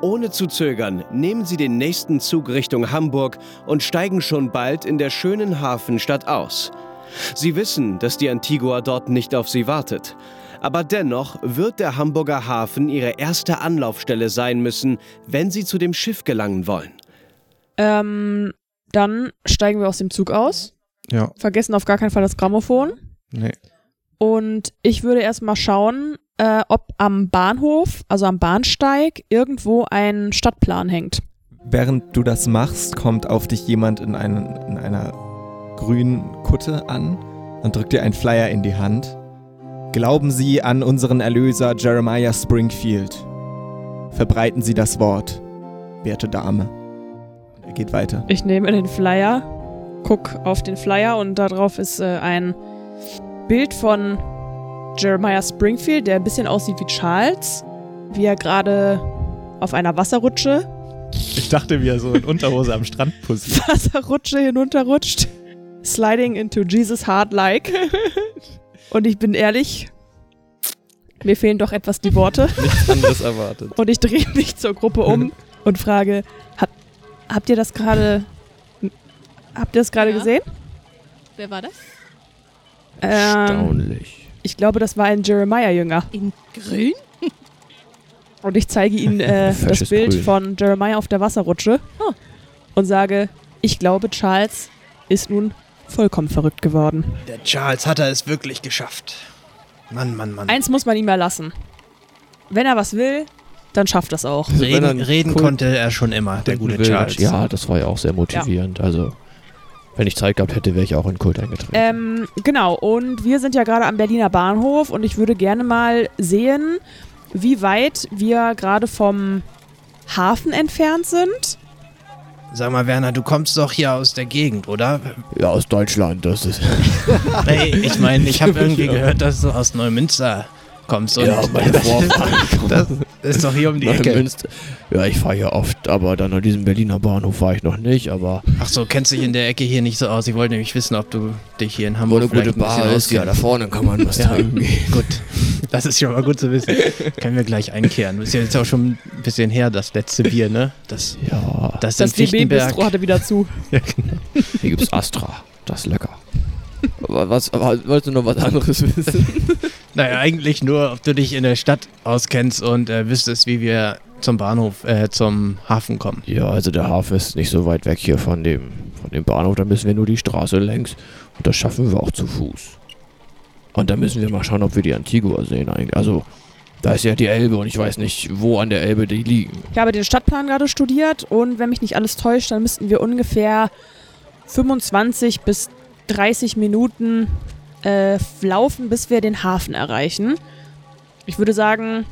Speaker 1: Ohne zu zögern nehmen sie den nächsten Zug Richtung Hamburg und steigen schon bald in der schönen Hafenstadt aus. Sie wissen, dass die Antigua dort nicht auf sie wartet. Aber dennoch wird der Hamburger Hafen ihre erste Anlaufstelle sein müssen, wenn sie zu dem Schiff gelangen wollen.
Speaker 6: Ähm, dann steigen wir aus dem Zug aus.
Speaker 8: Ja,
Speaker 6: Vergessen auf gar keinen Fall das Grammophon.
Speaker 8: nee.
Speaker 6: Und ich würde erstmal schauen, äh, ob am Bahnhof, also am Bahnsteig, irgendwo ein Stadtplan hängt.
Speaker 11: Während du das machst, kommt auf dich jemand in, einen, in einer grünen Kutte an und drückt dir einen Flyer in die Hand. Glauben Sie an unseren Erlöser Jeremiah Springfield. Verbreiten Sie das Wort, werte Dame. Er geht weiter.
Speaker 6: Ich nehme den Flyer, guck auf den Flyer und da drauf ist äh, ein Bild von Jeremiah Springfield, der ein bisschen aussieht wie Charles, wie er gerade auf einer Wasserrutsche,
Speaker 2: Ich dachte, wie er so in Unterhose am Strand posiert.
Speaker 6: Wasserrutsche hinunterrutscht. Sliding into Jesus Heart like. Und ich bin ehrlich, mir fehlen doch etwas die Worte.
Speaker 11: Nichts anderes erwartet.
Speaker 6: Und ich drehe mich zur Gruppe um und frage, hab, habt ihr das gerade habt ihr das gerade
Speaker 5: Ja.
Speaker 6: gesehen?
Speaker 5: Wer war das?
Speaker 6: Ähm,
Speaker 3: Erstaunlich.
Speaker 6: ich glaube, das war ein Jeremiah-Jünger.
Speaker 5: In grün?
Speaker 6: Und ich zeige ihnen äh, das Bild
Speaker 3: Grün.
Speaker 6: von Jeremiah auf der Wasserrutsche
Speaker 5: Oh.
Speaker 6: und sage, ich glaube, Charles ist nun vollkommen verrückt geworden.
Speaker 12: Der Charles hat er es wirklich geschafft. Mann, Mann, Mann.
Speaker 6: Eins muss man ihm ja lassen. Wenn er was will, dann schafft das auch.
Speaker 13: Also
Speaker 12: Reden, reden
Speaker 13: Kult
Speaker 12: konnte er schon immer, der gute
Speaker 13: will,
Speaker 12: Charles.
Speaker 13: Ja, das war ja auch sehr motivierend. Also, wenn ich Zeit gehabt hätte, wäre ich auch in den Kult eingetreten.
Speaker 6: Ähm, genau, und wir sind ja gerade am Berliner Bahnhof und ich würde gerne mal sehen, wie weit wir gerade vom Hafen entfernt sind.
Speaker 12: Sag mal, Werner, du kommst doch hier aus der Gegend, oder?
Speaker 13: ja, aus Deutschland, das ist.
Speaker 12: Hey, ich meine, ich habe irgendwie
Speaker 13: Ja.
Speaker 12: gehört, dass du aus Neumünster kommst. Und
Speaker 13: Ja, meine Vorfahren
Speaker 12: das ist doch hier um die
Speaker 13: nach
Speaker 12: Ecke.
Speaker 13: Münster. Ja, ich fahre hier oft, aber dann an diesem Berliner Bahnhof war ich noch nicht, aber
Speaker 12: Ach so, kennst dich in der Ecke hier nicht so aus. Ich wollte nämlich wissen, ob du dich hier in
Speaker 13: wo
Speaker 12: Hamburg
Speaker 13: eine gute Bar ist, ja, da vorne kann man was
Speaker 12: Ja.
Speaker 13: trinken.
Speaker 12: Gut, das ist schon mal gut zu wissen. Können wir gleich einkehren. Ist ja jetzt auch schon ein bisschen her, das letzte Bier, ne? Das,
Speaker 13: Ja,
Speaker 12: das,
Speaker 6: Das. DB-Bistro hatte wieder zu.
Speaker 13: hier gibt's Astra. Das ist lecker. Aber was, aber wolltest du noch was anderes wissen?
Speaker 12: Naja, eigentlich nur, ob du dich in der Stadt auskennst und äh, wüsstest, wie wir zum Bahnhof, äh, zum Hafen kommen.
Speaker 13: Ja, also der Hafen ist nicht so weit weg hier von dem, von dem Bahnhof. Da müssen wir nur die Straße längs. Und das schaffen wir auch zu Fuß. Und da müssen wir mal schauen, ob wir die Antigua sehen eigentlich. Also, da ist ja die Elbe und ich weiß nicht, wo an der Elbe die liegen.
Speaker 6: Ich habe den Stadtplan gerade studiert und wenn mich nicht alles täuscht, dann müssten wir ungefähr 25 bis 30 Minuten äh, laufen, bis wir den Hafen erreichen. Ich würde sagen,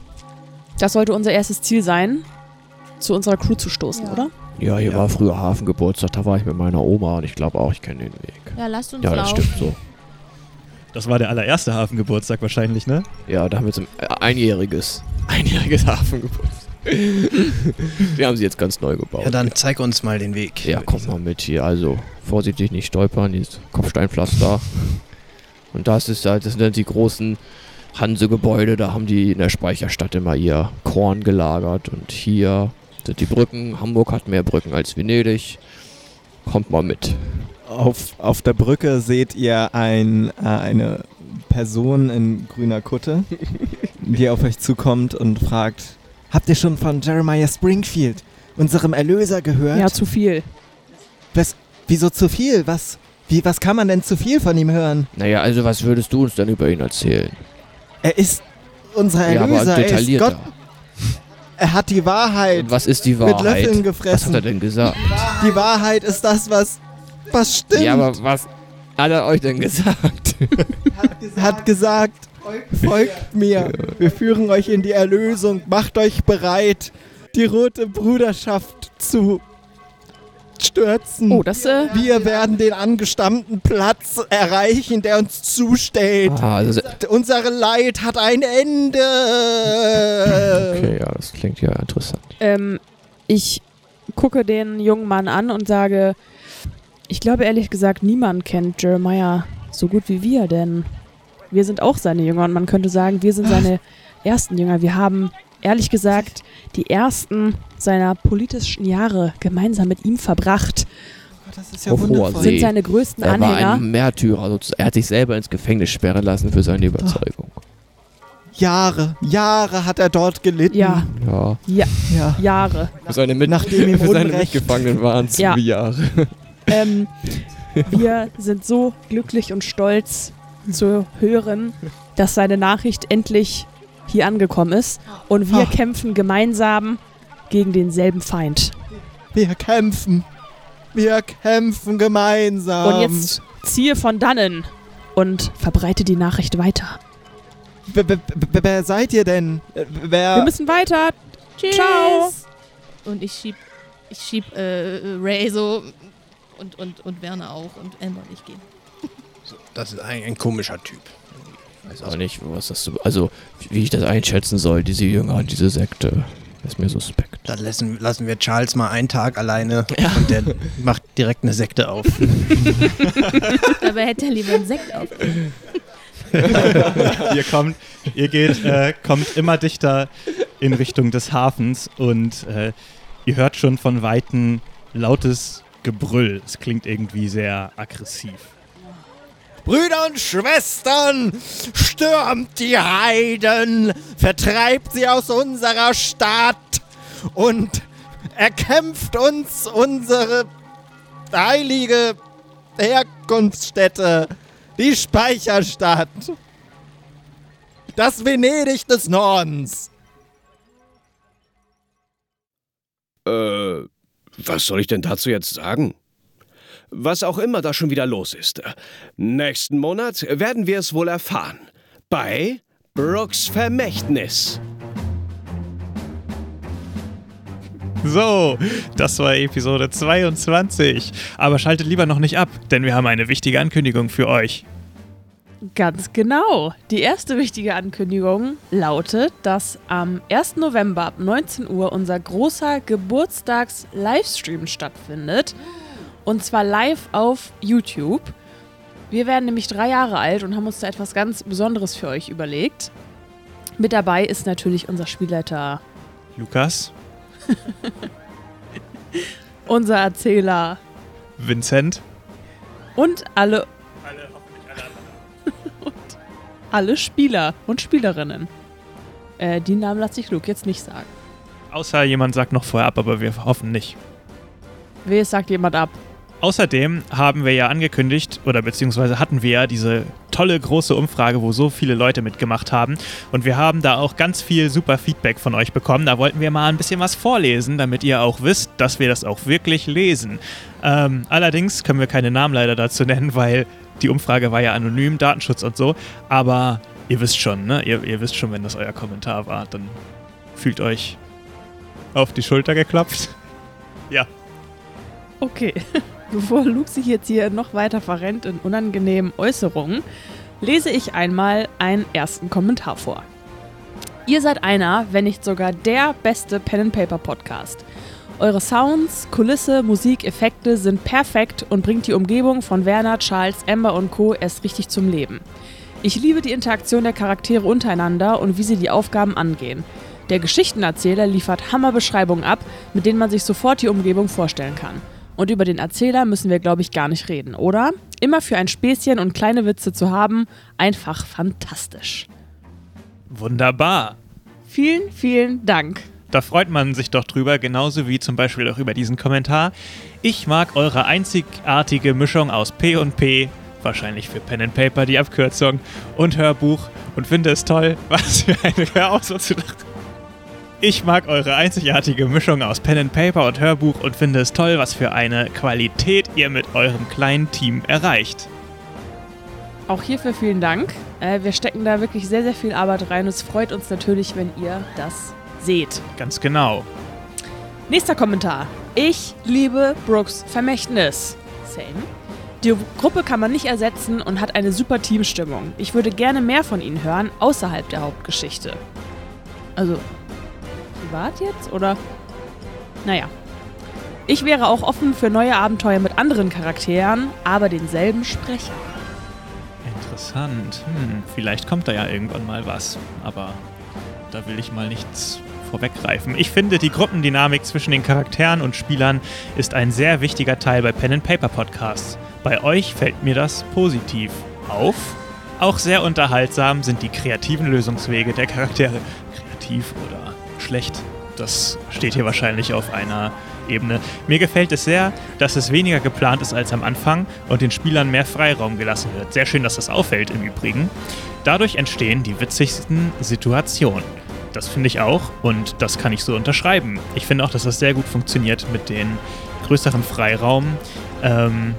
Speaker 6: das sollte unser erstes Ziel sein, zu unserer Crew zu stoßen,
Speaker 5: Ja.
Speaker 6: oder?
Speaker 13: Ja, hier
Speaker 12: Ja.
Speaker 13: war früher Hafengeburtstag, da war ich mit meiner Oma und ich glaube auch, ich kenne den Weg.
Speaker 5: Ja, lasst uns
Speaker 13: Ja, das
Speaker 5: laufen.
Speaker 13: stimmt so.
Speaker 2: Das war der allererste Hafengeburtstag wahrscheinlich, ne?
Speaker 13: Ja, da haben wir zum äh, einjähriges, einjähriges Hafengeburtstag. die haben sie jetzt ganz neu gebaut.
Speaker 12: Ja, dann zeig uns mal den Weg.
Speaker 13: Ja, komm mal mit hier. Also, vorsichtig nicht stolpern, dieses Kopfsteinpflaster. Und das ist halt, das sind dann die großen Hanse-Gebäude, da haben die in der Speicherstadt immer ihr Korn gelagert. Und hier sind die Brücken. Hamburg hat mehr Brücken als Venedig. Kommt mal mit.
Speaker 11: Auf, auf der Brücke seht ihr ein, äh, eine Person in grüner Kutte, die auf euch zukommt und fragt: Habt ihr schon von Jeremiah Springfield, unserem Erlöser, gehört?
Speaker 6: Ja, zu viel.
Speaker 11: Was, wieso zu viel? Was, wie, was kann man denn zu viel von ihm hören?
Speaker 13: Naja, also was würdest du uns denn über ihn erzählen?
Speaker 11: Er ist unser
Speaker 13: ja, aber
Speaker 11: Erlöser. er ist. Gott. Er hat die Wahrheit
Speaker 13: Und was ist die
Speaker 11: mit
Speaker 13: Wahrheit?
Speaker 11: Löffeln
Speaker 13: Was hat
Speaker 11: gefressen.
Speaker 13: er denn gesagt?
Speaker 11: Die Wahrheit ist das, was, was stimmt.
Speaker 13: Ja, aber was hat er euch denn gesagt?
Speaker 11: hat gesagt, folgt mir. Wir führen euch in die Erlösung. Macht euch bereit, die rote Bruderschaft zu stürzen.
Speaker 6: Oh, das, äh,
Speaker 11: Wir werden den angestammten Platz erreichen, der uns zusteht.
Speaker 13: Ah, also,
Speaker 11: Unsere Leid hat ein Ende.
Speaker 13: okay, ja, das klingt ja interessant.
Speaker 6: ähm, ich gucke den jungen Mann an und sage, ich glaube ehrlich gesagt, niemand kennt Jeremiah so gut wie wir, denn wir sind auch seine Jünger und man könnte sagen, wir sind seine ersten Jünger. Wir haben ehrlich gesagt die ersten seiner politischen Jahre gemeinsam mit ihm verbracht,
Speaker 11: Das ist
Speaker 13: ja Auf wundervoll.
Speaker 6: sind seine größten
Speaker 13: Er war
Speaker 6: Anhänger.
Speaker 13: ein Märtyrer. sozusagen. Er hat sich selber ins Gefängnis sperren lassen für seine Überzeugung.
Speaker 11: Jahre, Jahre hat er dort gelitten.
Speaker 6: Ja,
Speaker 13: Ja.
Speaker 6: ja,
Speaker 11: Ja.
Speaker 6: Jahre.
Speaker 13: Für seine, Mit
Speaker 11: Nachdem ihm
Speaker 13: für seine Mitgefangenen waren es
Speaker 6: Ja.
Speaker 13: Jahre.
Speaker 6: Ähm, wir sind so glücklich und stolz zu hören, dass seine Nachricht endlich hier angekommen ist. Und wir
Speaker 11: Ach.
Speaker 6: kämpfen gemeinsam gegen denselben Feind.
Speaker 11: Wir kämpfen. Wir kämpfen gemeinsam.
Speaker 6: Und jetzt ziehe von dannen und verbreite die Nachricht weiter.
Speaker 11: Wer, wer, wer- wer seid ihr denn? Äh,
Speaker 6: Wir
Speaker 11: Wer.
Speaker 6: müssen weiter.
Speaker 5: Tschüss.
Speaker 6: Ciao.
Speaker 5: Und ich schieb, ich schieb äh, Ray so und, und, und Werner auch und Emma und ich gehen.
Speaker 12: Das ist ein, ein komischer Typ.
Speaker 13: Ich weiß auch nicht, was das so, also wie ich das einschätzen soll, diese Jünger und diese Sekte. Ist mir suspekt.
Speaker 12: Dann lassen, lassen wir Charles mal einen Tag alleine und der macht direkt eine Sekte auf.
Speaker 5: Dabei hätte er lieber einen Sekt auf.
Speaker 2: ihr kommt, ihr geht, äh, kommt immer dichter in Richtung des Hafens und äh, ihr hört schon von Weitem lautes Gebrüll. Es klingt irgendwie sehr aggressiv.
Speaker 11: Brüder und Schwestern, stürmt die Heiden, vertreibt sie aus unserer Stadt und erkämpft uns unsere heilige Herkunftsstätte, die Speicherstadt, das Venedig des Nordens.
Speaker 1: Äh, was soll ich denn dazu jetzt sagen? Was auch immer da schon wieder los ist. Nächsten Monat werden wir es wohl erfahren. Bei Brooks Vermächtnis.
Speaker 2: So, das war Episode 22. Aber schaltet lieber noch nicht ab, denn wir haben eine wichtige Ankündigung für euch.
Speaker 6: Ganz genau. Die erste wichtige Ankündigung lautet, dass am 1. November ab 19 Uhr unser großer Geburtstags-Livestream stattfindet. Und zwar live auf YouTube. Wir werden nämlich drei Jahre alt und haben uns da etwas ganz Besonderes für euch überlegt. Mit dabei ist natürlich unser Spielleiter,
Speaker 2: Lukas,
Speaker 6: unser Erzähler
Speaker 2: Vincent,
Speaker 6: und alle. und alle Spieler und Spielerinnen. Äh, die Namen lasse ich Luke jetzt nicht sagen.
Speaker 2: außer jemand sagt noch vorher ab, aber wir hoffen nicht.
Speaker 6: Wer sagt jemand ab?
Speaker 2: Außerdem haben wir ja angekündigt, oder beziehungsweise hatten wir ja diese tolle große Umfrage, wo so viele Leute mitgemacht haben. Und wir haben da auch ganz viel super Feedback von euch bekommen. Da wollten wir mal ein bisschen was vorlesen, damit ihr auch wisst, dass wir das auch wirklich lesen. Ähm, allerdings können wir keine Namen leider dazu nennen, weil die Umfrage war ja anonym, Datenschutz und so. Aber ihr wisst schon, ne? Ihr, ihr wisst schon, wenn das euer Kommentar war, dann fühlt euch auf die Schulter geklopft. Ja.
Speaker 6: Okay. Bevor Luke sich jetzt hier noch weiter verrennt in unangenehmen Äußerungen, lese ich einmal einen ersten Kommentar vor. Ihr seid einer, wenn nicht sogar der beste Pen and Paper Podcast. Eure Sounds, Kulisse, Musik, Effekte sind perfekt und bringt die Umgebung von Werner, Charles, Amber und Co. erst richtig zum Leben. Ich liebe die Interaktion der Charaktere untereinander und wie sie die Aufgaben angehen. Der Geschichtenerzähler liefert Hammerbeschreibungen ab, mit denen man sich sofort die Umgebung vorstellen kann. Und über den Erzähler müssen wir, glaube ich, gar nicht reden, oder? Immer für ein Späßchen und kleine Witze zu haben, einfach fantastisch.
Speaker 2: Wunderbar.
Speaker 6: Vielen, vielen Dank.
Speaker 2: Da freut man sich doch drüber, genauso wie zum Beispiel auch über diesen Kommentar. Ich mag eure einzigartige Mischung aus P und P, wahrscheinlich für Pen and Paper die Abkürzung, und Hörbuch und finde es toll, was für eine Herausforderung zu lachen. Ich mag eure einzigartige Mischung aus Pen and Paper und Hörbuch und finde es toll, was für eine Qualität ihr mit eurem kleinen Team erreicht.
Speaker 6: Auch hierfür vielen Dank. Äh, wir stecken da wirklich sehr, sehr viel Arbeit rein. Es freut uns natürlich, wenn ihr das seht.
Speaker 2: Ganz genau.
Speaker 6: Nächster Kommentar. Ich liebe Brooks Vermächtnis. Same. Die Gruppe kann man nicht ersetzen und hat eine super Teamstimmung. Ich würde gerne mehr von ihnen hören, außerhalb der Hauptgeschichte. Also, privat jetzt? Oder? Naja. Ich wäre auch offen für neue Abenteuer mit anderen Charakteren, aber denselben Sprecher.
Speaker 2: Interessant. Hm, vielleicht kommt da ja irgendwann mal was. Aber da will ich mal nichts vorweggreifen. Ich finde, die Gruppendynamik zwischen den Charakteren und Spielern ist ein sehr wichtiger Teil bei Pen Paper Podcasts. Bei euch fällt mir das positiv auf. Auch sehr unterhaltsam sind die kreativen Lösungswege der Charaktere. Kreativ oder schlecht, das steht hier wahrscheinlich auf einer Ebene. Mir gefällt es sehr, dass es weniger geplant ist als am Anfang und den Spielern mehr Freiraum gelassen wird. Sehr schön, dass das auffällt im Übrigen. Dadurch entstehen die witzigsten Situationen. Das finde ich auch und das kann ich so unterschreiben. Ich finde auch, dass das sehr gut funktioniert mit den größeren Freiraum. Ähm,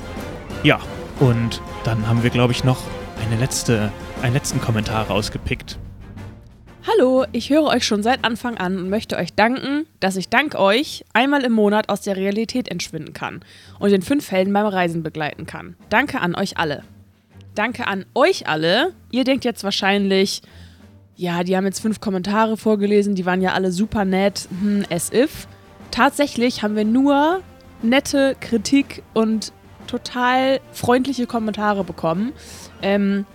Speaker 2: ja, und dann haben wir, glaube ich, noch eine letzte, einen letzten Kommentar rausgepickt.
Speaker 6: Hallo, ich höre euch schon seit Anfang an und möchte euch danken, dass ich dank euch einmal im Monat aus der Realität entschwinden kann und in fünf Fällen beim Reisen begleiten kann. Danke an euch alle. Danke an euch alle. Ihr denkt jetzt wahrscheinlich, ja, die haben jetzt fünf Kommentare vorgelesen, die waren ja alle super nett, hm, as if. Tatsächlich haben wir nur nette Kritik und total freundliche Kommentare bekommen. Ähm,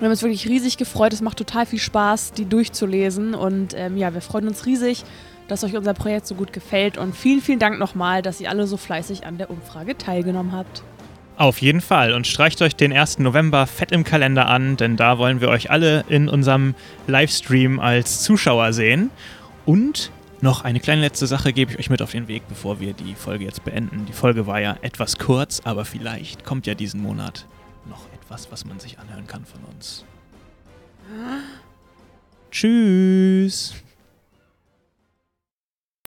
Speaker 6: wir haben uns wirklich riesig gefreut. Es macht total viel Spaß, die durchzulesen. Und ähm, ja, wir freuen uns riesig, dass euch unser Projekt so gut gefällt. Und vielen, vielen Dank nochmal, dass ihr alle so fleißig an der Umfrage teilgenommen habt.
Speaker 2: Auf jeden Fall und streicht euch den 1. November fett im Kalender an, denn da wollen wir euch alle in unserem Livestream als Zuschauer sehen. Und Noch eine kleine letzte Sache gebe ich euch mit auf den Weg, bevor wir die Folge jetzt beenden. Die Folge war ja etwas kurz, aber vielleicht kommt ja diesen Monat etwas, was man sich anhören kann von uns. Tschüss.